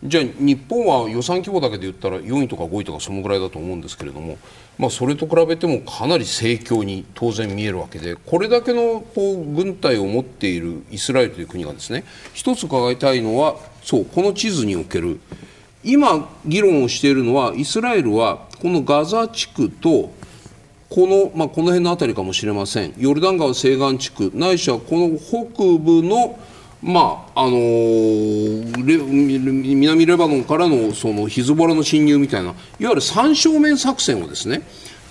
B: じゃあ日本は予算規模だけで言ったら4位とか5位とかそのぐらいだと思うんですけれども、まあ、それと比べてもかなり盛況に当然見えるわけでこれだけのこう軍隊を持っているイスラエルという国がですね一つ伺いたいのはそうこの地図における今議論をしているのはイスラエルはこのガザ地区とこの,、まあ、この辺の辺りかもしれません。ヨルダン川西岸地区。ないしはこの北部のまああのー、南レバノンからのそのヒズボラの侵入みたいないわゆる三正面作戦をですね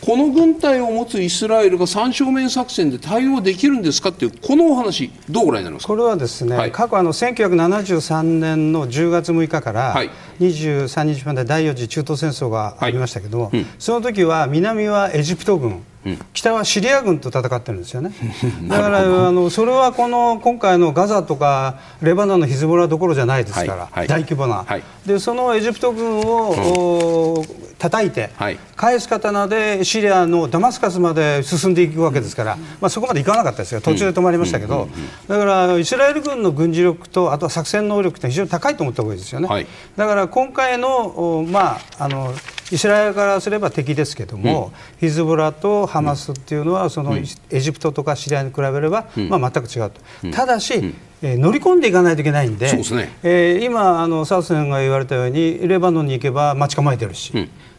B: この軍隊を持つイスラエルが三正面作戦で対応できるんですかっていうこのお話どうご覧になります
F: これはですね、はい、過去あの1973年の10月6日から23日まで第4次中東戦争がありましたけども、はい。うん、その時は南はエジプト軍北はシリア軍と戦ってるんですよね。だからあのそれはこの今回のガザとかレバノンのヒズボラどころじゃないですから、はい、大規模な、はい、でそのエジプト軍を、うん、叩いて、はい、返す刀でシリアのダマスカスまで進んでいくわけですから、まあ、そこまでいかなかったですよ。途中で止まりましたけど、だからイスラエル軍の軍事力とあとは作戦能力って非常に高いと思った方がいいですよね、だから今回の,、まあ、あのイスラエルからすれば敵ですけども、ヒズボラとハマスっていうのはそのエジプトとかシリアに比べれば、まあ、全く違うと、ただし、えー、乗り込んでいかないといけないんで、でね。えー、今あの、サウスンが言われたようにレバノンに行けば待ち構えてるし。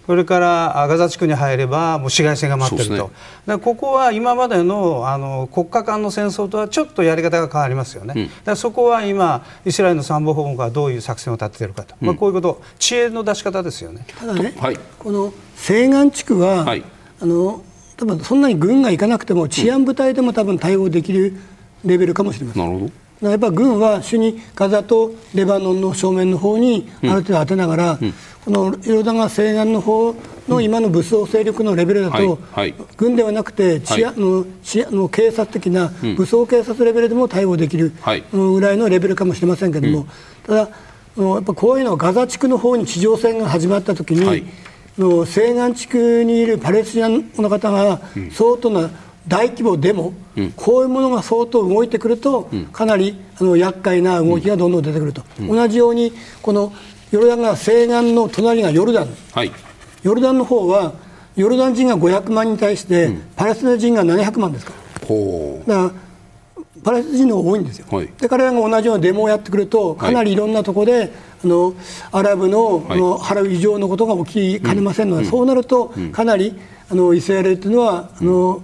F: うんそれからガザ地区に入ればもう市街戦が待ってると、ね、ここは今までのあの国家間の戦争とはちょっとやり方が変わりますよね、うん、だそこは今、イスラエルの参謀本部がどういう作戦を立てているかと、うん、まあ、こういうこと、知恵の出し方ですよね。
D: ただね、はい、この西岸地区は、はい、あの多分そんなに軍が行かなくても治安部隊でも多分対応できるレベルかもしれません。なるほど。やっぱ軍は主にガザとレバノンの正面の方にある程度当てながら、うん、このヨルダン川西岸の方の今の武装勢力のレベルだと、軍ではなくて治安の治安の警察的な武装警察レベルでも対応できるぐらいのレベルかもしれませんけれども、ただ、やっぱこういうのはガザ地区の方に地上戦が始まったときに、の西岸地区にいるパレスチナの方が相当な大規模でも、こういうものが相当動いてくると、かなりあの厄介な動きがどんどん出てくると、同じようにこのヨルダン川西岸の隣がヨルダン、はい、ヨルダンの方はヨルダン人が500万に対して、うん、パレスチナ人が700万ですか。ら、だからパレスチナ人の方が多いんですよ、はい、で彼らが同じようなデモをやってくるとかなりいろんなところで、あのアラブの,、の払う以上のことが起きかねませんので、うん、そうなると、かなりあのイスラエルというのはあの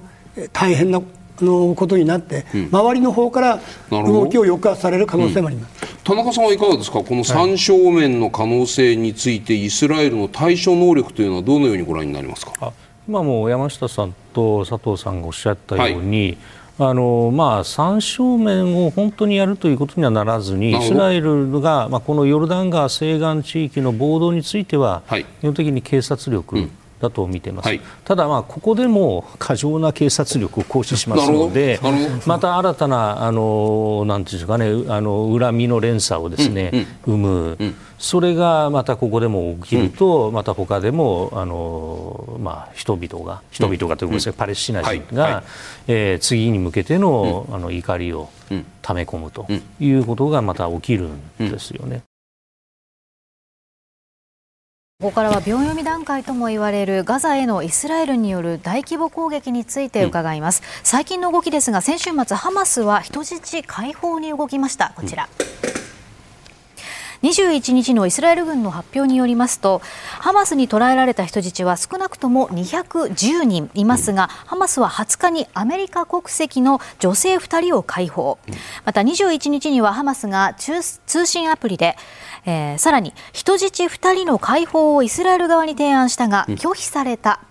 D: 大変なのことになって、周りの方から動きを抑圧される可能性もあります。
B: 田中さんはいかがですか、この三正面の可能性について、イスラエルの対処能力というのは、どのようにご覧になりますか？
E: 今も山下さんと佐藤さんがおっしゃったように、はい、あのまあ、三正面を本当にやるということにはならずに、イスラエルが、まあ、このヨルダン川西岸地域の暴動については、基本的に警察力、うんだと見てます、はい、ただ、まあ、ここでも過剰な警察力を行使しますので、また新たなあのなんていうんですかねあの恨みの連鎖をですね、うんうん、生む、うん、それがまたここでも起きると、また他でもあの、まあ、人々が、人々がということですね、パレスチナ人が、はい。はい、えー、次に向けての,、あの怒りを溜め込むということがまた起きるんですよね。
A: ここからは秒読み段階とも言われるガザへのイスラエルによる大規模攻撃について伺います、うん、最近の動きですが先週末ハマスは人質解放に動きました。こちら、うん、21日のイスラエル軍の発表によりますとハマスに捕らえられた人質は少なくとも210人いますが、うん、ハマスは20日にアメリカ国籍の女性2人を解放。また21日にはハマスが通信アプリでえー、さらに人質2人の解放をイスラエル側に提案したが拒否された。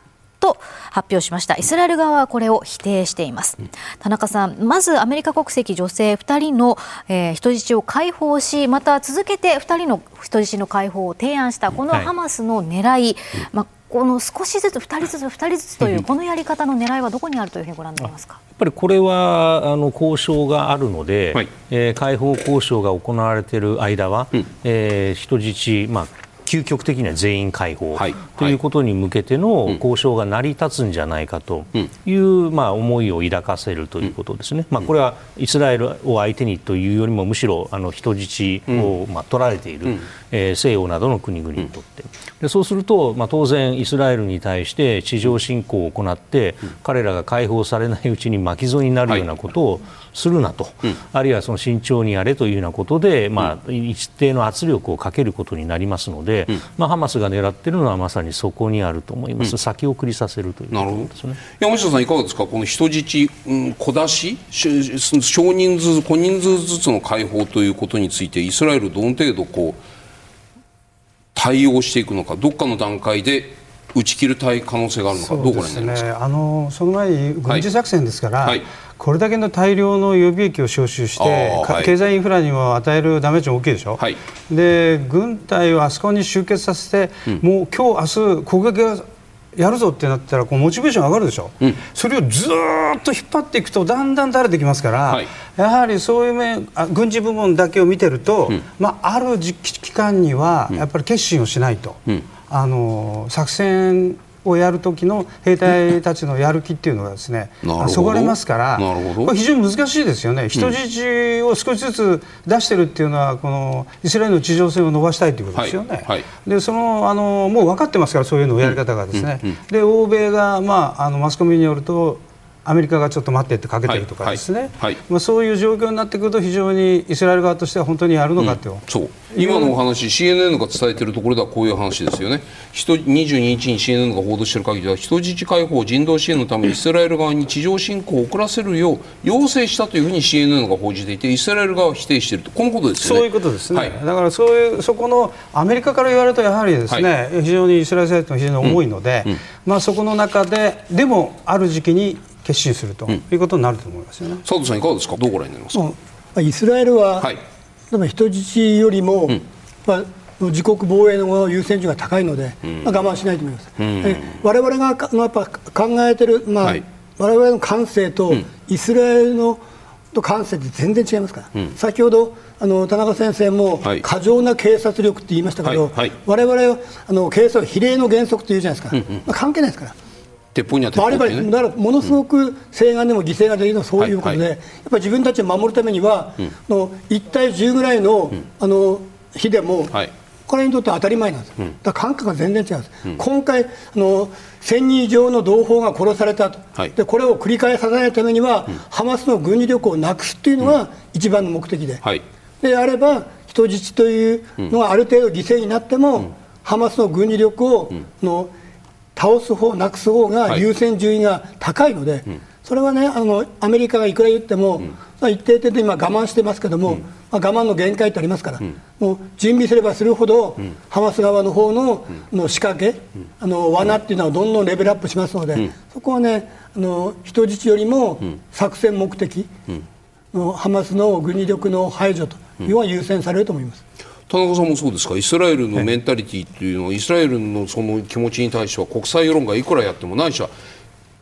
A: と発表しました。イスラエル側はこれを否定しています、田中さんまずアメリカ国籍女性2人の、えー、人質を解放しまた続けて2人の人質の解放を提案したこのハマスの狙い、はい、まあ、この少しずつ2人ずつ2人ずつというこのやり方の狙いはどこにあるというふうにご覧になりますか？
E: やっぱりこれはあの交渉があるので、はい、えー、解放交渉が行われている間は、うん、えー、人質、まあ、究極的には全員解放、はい、ということに向けての交渉が成り立つんじゃないかという、まあ、思いを抱かせるということですね、まあ、これはイスラエルを相手にというよりもむしろあの人質を、まあ、取られている、えー、西洋などの国々にとって、でそうすると、まあ、当然イスラエルに対して地上侵攻を行って、彼らが解放されないうちに巻き添えになるようなことをするなと、はい、あるいはその慎重にやれというようなことで、まあ、一定の圧力をかけることになりますので、まあ、ハマスが狙っているのはまさにそこにあると思います、先送りさせるということですね。
B: 山下さん、いかがですか、この人質、うん、小出し、少人数、小人数ずつの解放ということについて、イスラエル、どの程度こう対応していくのか、どっかの段階で打ち切るたい可能性があるのか、どうご覧になりますか、
F: あのその前に軍事作戦ですから、はい。はい。これだけの大量の予備役を招集して、はい、経済インフラにも与えるダメージも大きいでしょ、はい、で軍隊をあそこに集結させて、うん、もう今日明日攻撃がやるぞってなったらこうモチベーション上がるでしょ、うん、それをずっと引っ張っていくとだんだん垂れてきますから、はい、やはりそういう面あ軍事部門だけを見てると、うん、まあ、ある期間にはやっぱり決心をしないと、あの作戦をやる時の兵隊たちのやる気っていうのがですねそがれますからこれ非常に難しいですよね。人質を少しずつ出してるっていうのはこのイスラエルの地上戦を伸ばしたいということですよね。はいはい、でそのあのもう分かってますからそういうのやり方がですね。で欧米が、まあ、あのマスコミによるとアメリカがちょっと待ってってかけてるとかですね、はいはい、まあ、そういう状況になってくると非常にイスラエル側としては本当にやるのかと、う。ん、
B: そう。今のお話 CNN が伝えているところではこういう話ですよね。22日に CNN が報道している限りは人質解放人道支援のためにイスラエル側に地上侵攻を遅らせるよう要請したというふうに CNN が報じていてイスラエル側は否定していると。このことですよ
F: ね。そういうことですね、はい、だからそういうそこのアメリカから言われるとやはりですね、非常にイスラエル政府は非常に重いので、うんうん、まあ、そこの中ででもある時期に決心するということになると思いますよね、
B: 佐藤さんいかがですか？どうご覧になります
D: か、イスラエルは、はい、人質よりも、うん、まあ自国防衛の優先順位が高いので、うん、まあ、我慢しないと思います。うん、我々がやっぱ考えてる、まあ、はい、我々の感性とイスラエルのと感性って全然違いますから、うん、先ほどあの田中先生も、過剰な警察力って言いましたけど、はい。はい、我々はあの警察は比例の原則というじゃないですか、うんうん、まあ、関係ないですから。
B: 鉄砲には鉄砲って、
D: ね、だからものすごく西岸でも犠牲が出るのはそういうことで、やっぱり自分たちを守るためには、うん、の1対10ぐらいの,、あの日でも、はい、彼にとっては当たり前なんです、うん、だから感覚が全然違うんです、うん、今回あの、1000人以上の同胞が殺されたと、はい、でこれを繰り返さないためには、うん、ハマスの軍事力をなくすというのが一番の目的で、はい、であれば、人質というのがある程度犠牲になっても、ハマスの軍事力を、の倒す方、なくす方が優先順位が高いので、はいそれはねあのアメリカがいくら言っても、うん、一定程度今我慢してますけども、うん、まあ、我慢の限界ってありますから、うん、もう準備すればするほど、ハマス側の方の,、の仕掛け、あの罠っていうのはどんどんレベルアップしますので、そこはねあの人質よりも作戦目的、のハマスの軍事力の排除というのは優先されると思います。
B: 田中さんもそうですか？イスラエルのメンタリティーっていうのは、イスラエルのその気持ちに対しては国際世論がいくらやってもないしは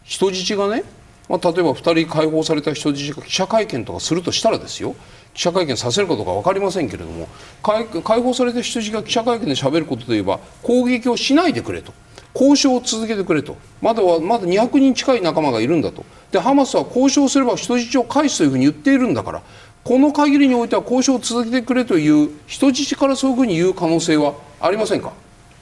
B: 人質がねまあ、例えば2人解放された人質が記者会見とかするとしたらですよ。記者会見させるかどうか分かりませんけれども解放された人質が記者会見でしゃべることといえば攻撃をしないでくれと。交渉を続けてくれと。まだはまだ200人近い仲間がいるんだと。でハマスは交渉すれば人質を返すというふうに言っているんだからこの限りにおいては交渉を続けてくれという人質からそういうふうに言う可能性はありませんか？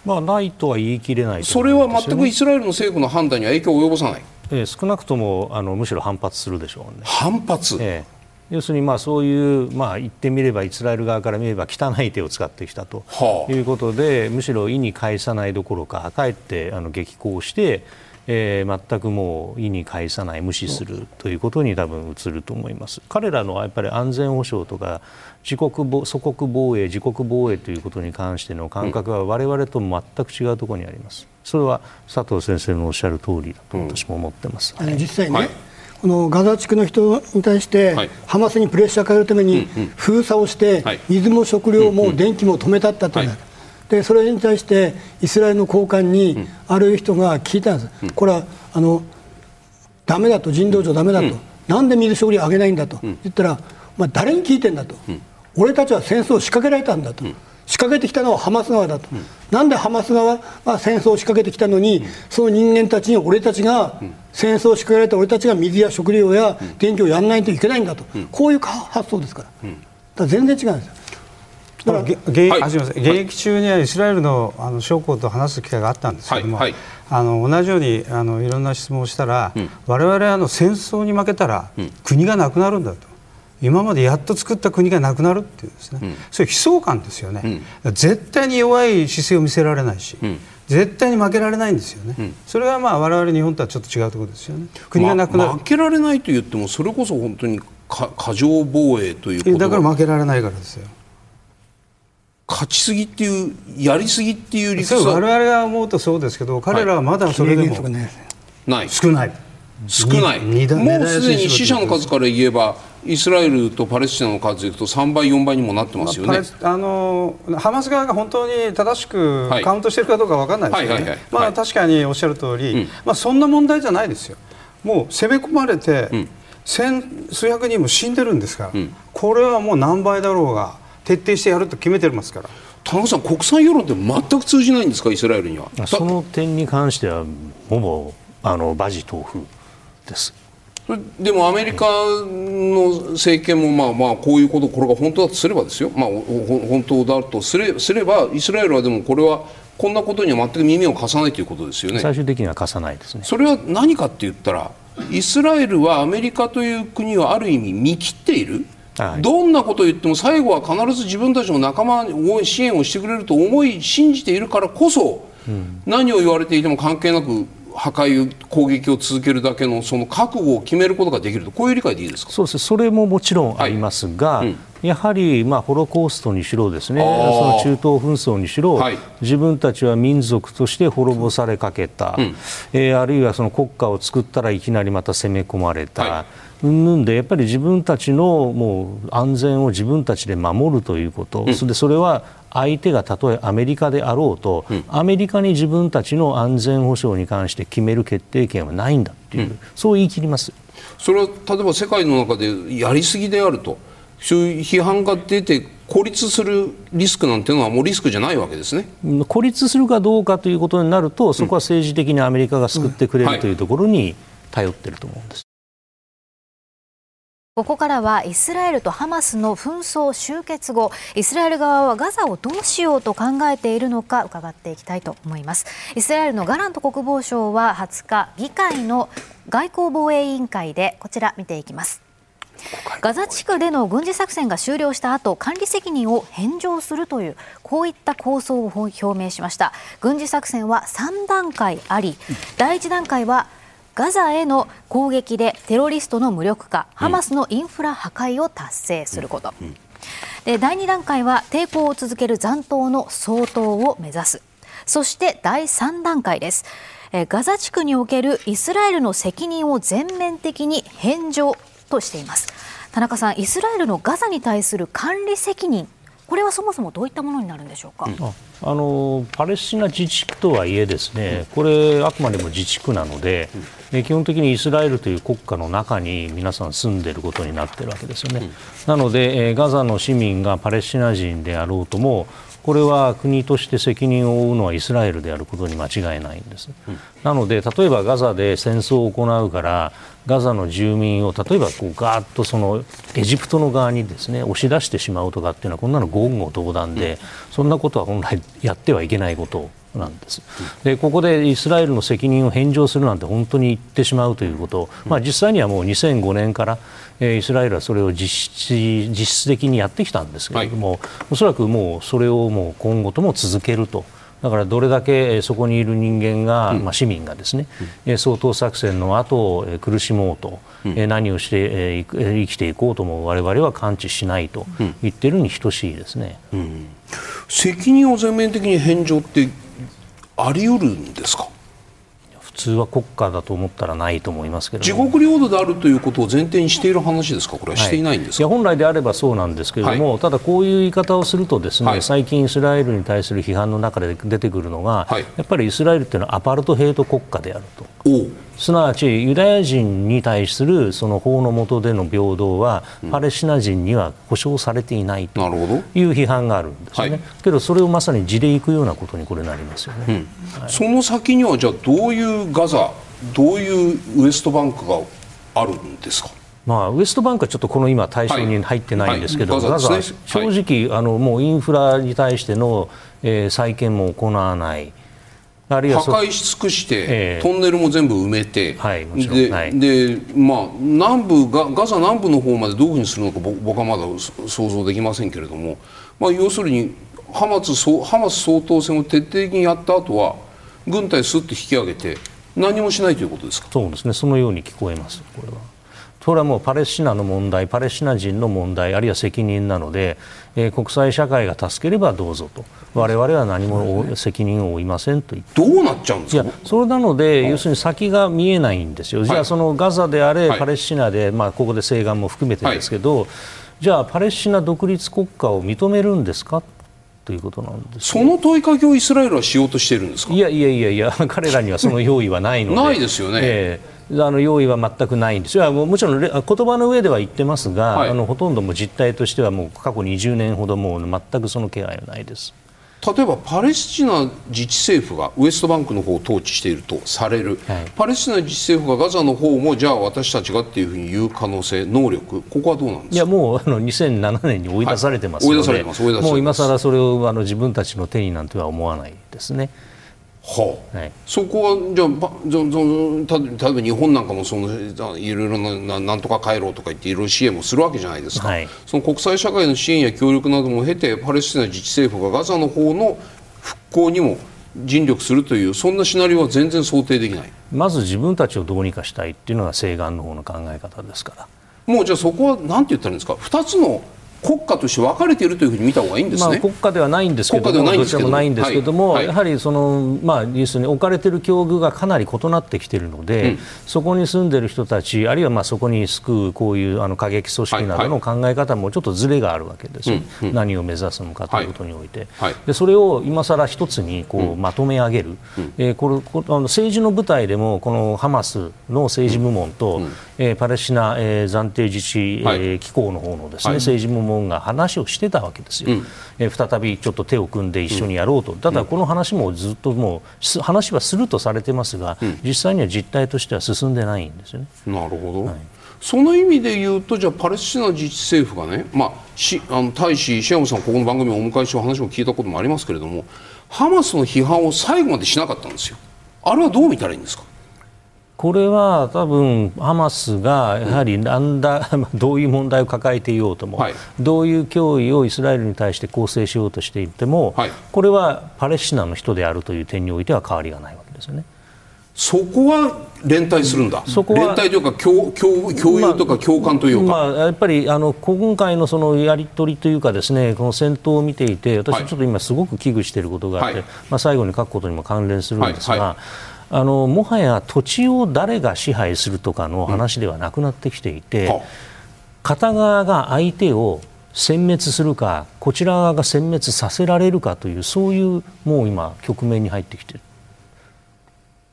E: まあ、ないとは言い切れない、ね、
B: それは全くイスラエルの政府の判断には影響を及ぼさない。
E: えー、少なくともあのむしろ反発するでしょうね。
B: 反発、
E: えー要するにまあそういう、まあ、言ってみればイスラエル側から見れば汚い手を使ってきたと。いうことで、はあ、むしろ意に介さないどころかかえってあの激高して、えー、全くもう意に介さない無視するということに多分移ると思います。彼らのやっぱり安全保障とか自国祖国防衛自国防衛ということに関しての感覚は我々と全く違うところにあります。それは佐藤先生のおっしゃる通りだと私も思ってます、
D: うん、実際ね、はい。このガザ地区の人に対して、はい、ハマスにプレッシャーをかけるために封鎖をして、水も食料も電気も止めたったという、はい、でそれに対してイスラエルの高官にある人が聞いたんです、うん、これはあのダメだと人道上だめだと、うん、なんで水食料を上げないんだと、言ったら、まあ、誰に聞いてんだと、俺たちは戦争を仕掛けられたんだと。仕掛けてきたのはハマス側だと、うん、なんでハマス側は戦争を仕掛けてきたのに、うん、その人間たちに俺たちが、戦争を仕掛けられた俺たちが水や食料や電気をやらないといけないんだと、こういう発想ですから、だから全然違うん。ですよ。
F: だから現,、はい、現役中にはイスラエルのあの将校と話す機会があったんですけども、はい。はい、あの同じようにあのいろんな質問をしたら、うん、我々あの戦争に負けたら、国がなくなるんだと。今までやっと作った国がなくなるっていうですね、うん、そういう悲壮感ですよね、うん、絶対に弱い姿勢を見せられないし、うん、絶対に負けられないんですよね、それはまあ我々日本とはちょっと違うところですよね。
B: 国がなくなる、ま、負けられないと言ってもそれこそ本当に過剰防衛という
F: だから負けられないからですよ
B: 勝ちすぎっていうやりすぎっていう理屈
F: は我々が思うとそうですけど彼らはまだそれでも、
B: ない。
F: 少ない。
B: 少ない。もうすでに死者の数から言えばイスラエルとパレスチナの数でいうと3倍、4倍にもなってますよね、
F: あのハマス側が本当に正しくカウントしているかどうか分からないですけど、まあ、確かにおっしゃる通り、うん、まあ、そんな問題じゃないですよ、もう攻め込まれて、うん、千数百人も死んでるんですから、うん、これはもう何倍だろうが、徹底してやると決めてますから。
B: 田中さん、国際世論って全く通じないんですか、イスラエルには。
E: その点に関しては、ほぼあの馬事豆腐です。
B: でもアメリカの政権もまあまあこういうことこれが本当だとすればですよ、まあ、本当だとすれすればイスラエルはでもこれはこんなことには全く耳を貸さないということですよね
E: 最終的には貸さないですね
B: それは何かって言ったらイスラエルはアメリカという国をある意味見切っているはい、どんなことを言っても最後は必ず自分たちの仲間を支援をしてくれると思い信じているからこそ、うん、何を言われていても関係なく破壊攻撃を続けるだけのその覚悟を決めることができるとこういう理解でいいですか？
E: そうですそれももちろんありますが、はい。うん、やはり、まあ、ホロコーストにしろですね。その中東紛争にしろ、はい、自分たちは民族として滅ぼされかけた、うん、えー、あるいはその国家を作ったらいきなりまた攻め込まれた。はいうんぬんでやっぱり自分たちのもう安全を自分たちで守るということ、うん、それでそれは相手がたとえアメリカであろうと、うん、アメリカに自分たちの安全保障に関して決める決定権はないんだという、うん、そう言い切ります。
B: それは例えば世界の中でやりすぎであるとそういう批判が出て孤立するリスクなんていうのはもうリスクじゃないわけですね。
E: 孤立するかどうかということになるとそこは政治的にアメリカが救ってくれるというところに頼ってると思うんです。
A: ここからはイスラエルとハマスの紛争終結後イスラエル側はガザをどうしようと考えているのか伺っていきたいと思います。イスラエルのガラント国防相は20日議会の外交防衛委員会でこちら見ていきます。ガザ地区での軍事作戦が終了した後管理責任を返上するというこういった構想を表明しました。軍事作戦は3段階あり第1段階はガザへの攻撃でテロリストの無力化、ハマスのインフラ破壊を達成すること。で第2段階は抵抗を続ける残党の掃討を目指す。そして第3段階です。ガザ地区におけるイスラエルの責任を全面的に返上としています。田中さんイスラエルのガザに対する管理責任これはそもそもどういったものになるんでしょうか、うん、
E: あのパレスチナ自治区とはいえですね、これあくまでも自治区なので、うん、基本的にイスラエルという国家の中に皆さん住んでいることになっているわけですよね、うん、なのでえガザの市民がパレスチナ人であろうともこれは国として責任を負うのはイスラエルであることに間違いないんです、うん、なので例えばガザで戦争を行うからガザの住民を例えばこうガーッとそのエジプトの側にですね押し出してしまうとかっていうのはこんなの言語道断で、うん、そんなことは本来やってはいけないことなんです。でここでイスラエルの責任を返上するなんて本当に言ってしまうということ。を、まあ、実際にはもう2005年から、えー、イスラエルはそれを実質実質的にやってきたんですけれども、はい、おそらくもうそれをもう今後とも続けると。だからどれだけそこにいる人間が、うん、まあ、市民がですね、うん、掃討作戦の後苦しもうと、うん、何をして生きていこうとも我々は感知しないと言っているに等しいですね、うん、
B: 責任を全面的に返上ってあり得るんですか？
E: 普通は国家だと思ったらないと思いますけど、
B: 自国領土であるということを前提にしている話ですか、これはしていないんですか、
E: はい、いや本来であればそうなんですけれども、はい、ただこういう言い方をすると、ですね、はい、最近、イスラエルに対する批判の中で出てくるのが、やっぱりイスラエルっていうのはアパルトヘイト国家であると。すなわちユダヤ人に対するその法の下での平等は、パレスチナ人には保障されていないという批判があるんですね、はい、けどそれをまさに地でいくようなことにこれなりますよね、
B: うん。はい、その先にはじゃあどういうガザどういうウエストバンクがあるんですか？
E: まあ、ウエストバンクはちょっとこの今、対象に入ってないんですけど、はい。はい、ガザは正直、あのもうインフラに対しての、えー、再建も行わない。
B: 破壊し尽くして、えー、トンネルも全部埋めて、はい、ではい、でまあ、南部がガザ南部の方までどういうふうにするのか僕はまだ想像できませんけれども、まあ、要するにハマスハマス総統選を徹底的にやった後は軍隊すっと引き上げて何もしないということですか？
E: そうですね。そのように聞こえますこれは。それはもうパレスチナの問題、パレスチナ人の問題、あるいは責任なので、えー、国際社会が助ければどうぞと、我々は何も責任を負いませんと言って、
B: どうなっちゃうんですか？いや
E: それなので、要するに先が見えないんですよ、じゃあ、そのガザであれ、パレスチナで、まあ、ここで西岸も含めてですけど、じゃあ、パレスチナ独立国家を認めるんですか？ということなんです
B: その問いかけをイスラエルはしようとしているんですか？
E: いやいやいやいや、彼らにはその用意はないので。
B: ないですよね。えー
E: あの用意は全くないんです。よ、もちろん言葉の上では言ってますが、はい、あのほとんども実態としてはもう過去20年ほどもう全くその気配はないです。
B: 例えばパレスチナ自治政府がウエストバンクの方を統治しているとされる、はい、パレスチナ自治政府がガザの方もじゃあ私たちがっていうふうに言う可能性能力。ここはどうなんですか？
E: いやもうあの2007年に追い出されてますので、はい、追い出されてます。もう今更それをあの自分たちの手になんては思わないですね。
B: はあ、はい、そこはじゃあじゃ例えば日本なんかもそのいろいろななんとか帰ろうとか言っていろいろ支援もするわけじゃないですか、はい、その国際社会の支援や協力なども経てパレスチナ自治政府がガザの方の復興にも尽力するというそんなシナリオは全然想定できない。
E: まず自分たちをどうにかしたいっていうのが西岸の方の考え方ですから。
B: もうじゃあそこは何て言ったらいいんですか？2つの国家として分かれているというふうに見た方がいいんですね、まあ、
E: 国家ではないんですけども、どちらもないんですけども、はい、やはりその、まあ、要するに置かれている境遇がかなり異なってきているので、うん、そこに住んでいる人たち、あるいはまあそこに救うこういうあの過激組織などの考え方もちょっとずれがあるわけです、はいはい、何を目指すのかということにおいて、はい、でそれを今さら一つにこうまとめ上げる、うん、えー、これこあの政治の舞台でも、このハマスの政治部門と、うん、えー、パレスチナ、えー、暫定自治、えー、機構の方のですね、政治部門が話をしてたわけですよ、うん、え再びちょっと手を組んで一緒にやろうと、ただこの話もずっともう話はするとされてますが、実際には実態としては進んでないんですよね。
B: なるほど、はい。その意味で言うと、じゃあ、パレスチナ自治政府がね、まあ、しあの大使、シアムさん、ここの番組をお迎えして話も聞いたこともありますけれども、ハマスの批判を最後までしなかったんですよ。あれはどう見たらいいんですか？
E: これは多分、ハマスがやはりなんだ、うん、どういう問題を抱えていようとも、はい、どういう脅威をイスラエルに対して構成しようとしていても、はい、これはパレスチナの人であるという点においては変わりがないわけですよね。
B: そこは連帯するんだ、そこは連帯というか共共共有とか共感というか、
E: まあ、まあ、やっぱりあの今回のそのやり取りというかですねこの戦闘を見ていて私、ちょっと今すごく危惧していることがあって、はい、まあ、最後に書くことにも関連するんですが、はいはい、あのもはや土地を誰が支配するとかの話ではなくなってきていて、うん、片側が相手を殲滅するかこちら側が殲滅させられるかというそういうもう今局面に入ってきている。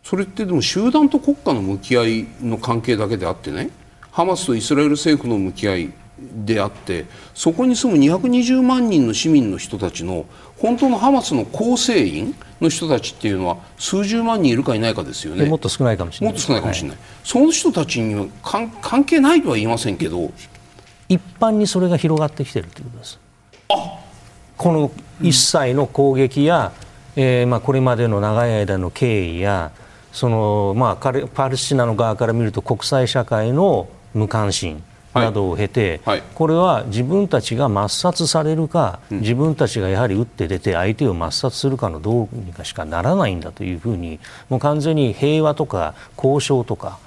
B: それってでも集団と国家の向き合いの関係だけであってねハマスとイスラエル政府の向き合いであってそこに住む220万人の市民の人たちの本当のハマスの構成員の人たちっていうのは数十万人いるかいないかですよね。
E: もっと少ないかもしれない。
B: もっと少ないかもしれない、はい、その人たちには関係ないとは言いませんけど。
E: 一般にそれが広がってきてるということです。あ！この一切の攻撃や、うん、えー、まあ、これまでの長い間の経緯やその、まあ、パレスチナの側から見ると国際社会の無関心などを経て、はい。はい、これは自分たちが抹殺されるか、うん、自分たちがやはり打って出て相手を抹殺するかのどうにかしかならないんだというふうにもう完全に平和とか交渉とか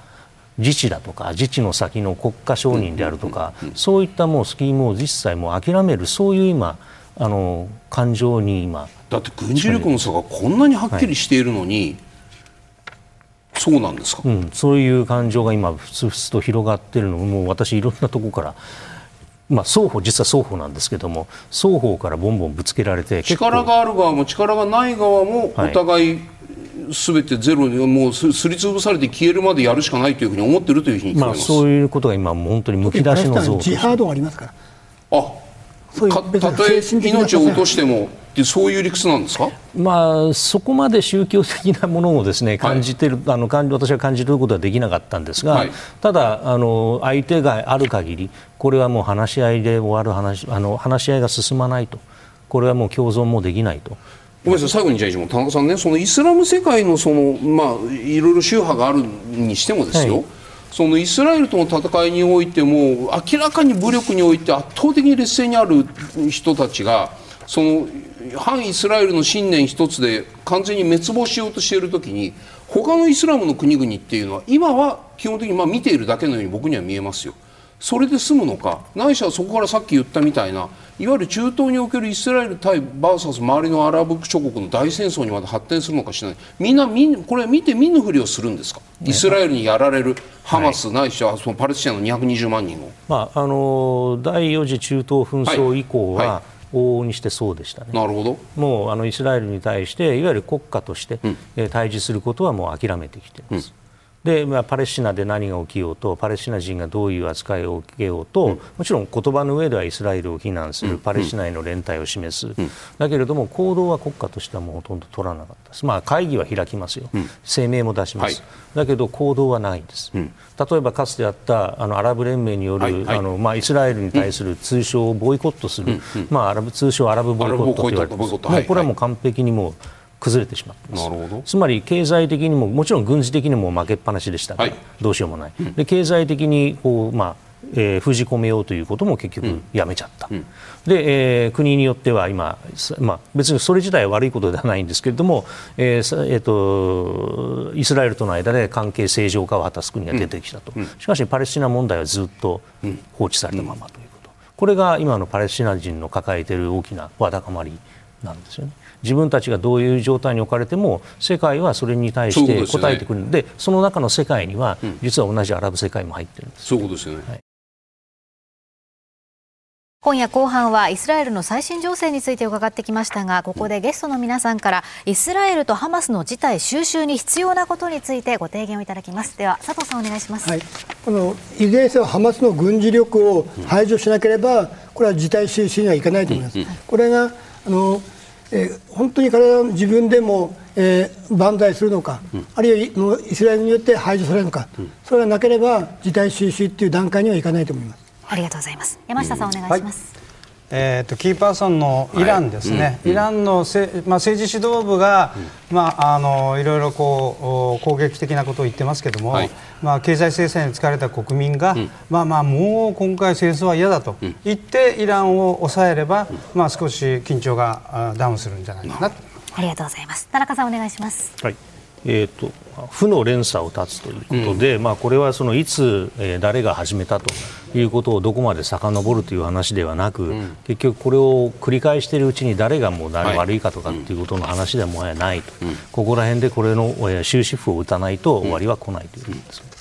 E: 自治だとか自治の先の国家承認であるとか、そういったもうスキームを実際もう諦めるそういう今あの感情に今
B: だって軍事力の差がこんなにはっきりしているのに、そうなんですか、
E: うん、そういう感情が今ふつふつと広がってるの。もう私いろんなところからまあ、双方実は双方なんですけども双方からボンボンぶつけられて
B: 力がある側も力がない側もお互い、すべてゼロにもうすりつぶされて消えるまでやるしかないというふうに思ってるというふうにまあ、
E: そういうことが今本当にむき出しの像
D: ジハードがありますから。
B: あたとえ命を落としてもってそういう理屈なんですか、
E: まあ、そこまで宗教的なものをですね感じてる、はい、あの私は感じることはできなかったんですが、はい、ただあの、相手がある限りこれはもう話し合いで終わる話あの話し合いが進まないと。これはもう共存もできないと。
B: ごめんなさい。最後にじゃあ田中さんねそのイスラム世界のその、まあ、いろいろ宗派があるにしてもですよ、はいそのイスラエルとの戦いにおいても明らかに武力において圧倒的に劣勢にある人たちがその反イスラエルの信念一つで完全に滅亡しようとしている時に他のイスラムの国々っていうのは今は基本的にま見ているだけのように僕には見えますよ。それで済むのか。ないしはそこからさっき言ったみたいないわゆる中東におけるイスラエル対バーサス周りのアラブ諸国の大戦争にまで発展するのかしない。みんなこれは見て見ぬふりをするんですか、イスラエルにやられるハマス、ないしはそのパレスチナの220万人を、
E: まあ、あの第4次中東紛争以降は、はい。はい往々にしてそうでしたね。
B: なるほど。
E: もうあのイスラエルに対していわゆる国家として、うん、え対峙することはもう諦めてきています。うんで、まあ、パレスチナで何が起きようとパレスチナ人がどういう扱いを受けようと、うん、もちろん言葉の上ではイスラエルを非難する、うん、パレスチナへの連帯を示す、うん、だけれども行動は国家としてはもうほとんど取らなかったです、まあ、会議は開きますよ、声明も出します、はい、だけど行動はないんです、例えばかつてあったあのアラブ連盟による、はいはい、あのまあ、イスラエルに対する通称をボイコットする、まあ、アラブ通称アラブボイコットと言われてます、もうこれはもう完璧にもう崩れてしまってます。つまり経済的にももちろん軍事的にも負けっぱなしでしたから、はい、どうしようもない、うん、で経済的にこう、まあえー、封じ込めようということも結局やめちゃった、うん、で、えー、国によっては今、まあ、別にそれ自体は悪いことではないんですけれども、えーえーと、イスラエルとの間で関係正常化を果たす国が出てきたと、うん、しかしパレスチナ問題はずっと放置されたままということ、これが今のパレスチナ人の抱えている大きなわだかまりなんですよね。自分たちがどういう状態に置かれても世界はそれに対して答えてくる。ので、ね、その中の世界には、実は同じアラブ世界も入ってるんです。
B: そういうことですよね、はい。
A: 今夜後半はイスラエルの最新情勢について伺ってきましたがここでゲストの皆さんからイスラエルとハマスの事態収拾に必要なことについてご提言をいただきます。では佐藤さんお願いします、はい、
D: このいずれにせよハマスの軍事力を排除しなければこれは事態収拾にはいかないと思います、これがあのえー、本当に彼ら自分でも、えー、万歳するのか、うん、あるいはイスラエルによって排除されるのか、うん、それがなければ事態収拾という段階にはいかないと思います。
A: ありがとうございます。山下さん、お願いします、はい
F: えーと、キーパーソンのイランですね、はい。うん、イランのせ、まあ、政治指導部が、うん、まあ、あのいろいろこう攻撃的なことを言ってますけども、はい、まあ、経済制裁に疲れた国民が、うん、まあまあ、もう今回、戦争は嫌だと言って、イランを抑えれば、まあ、少し緊張がダウンするんじゃないかな
A: ありがとうございます。田中さんお願いします。
C: はい
E: えーと、負の連鎖を断つということで、うん、まあ、これはそのいつ、えー、誰が始めたということをどこまで遡るという話ではなく、うん、結局これを繰り返しているうちに誰がもう誰悪いかとかっていうことの話ではもはやないと、うん、ここら辺でこれの終止符を打たないと終わりは来ないということです。はい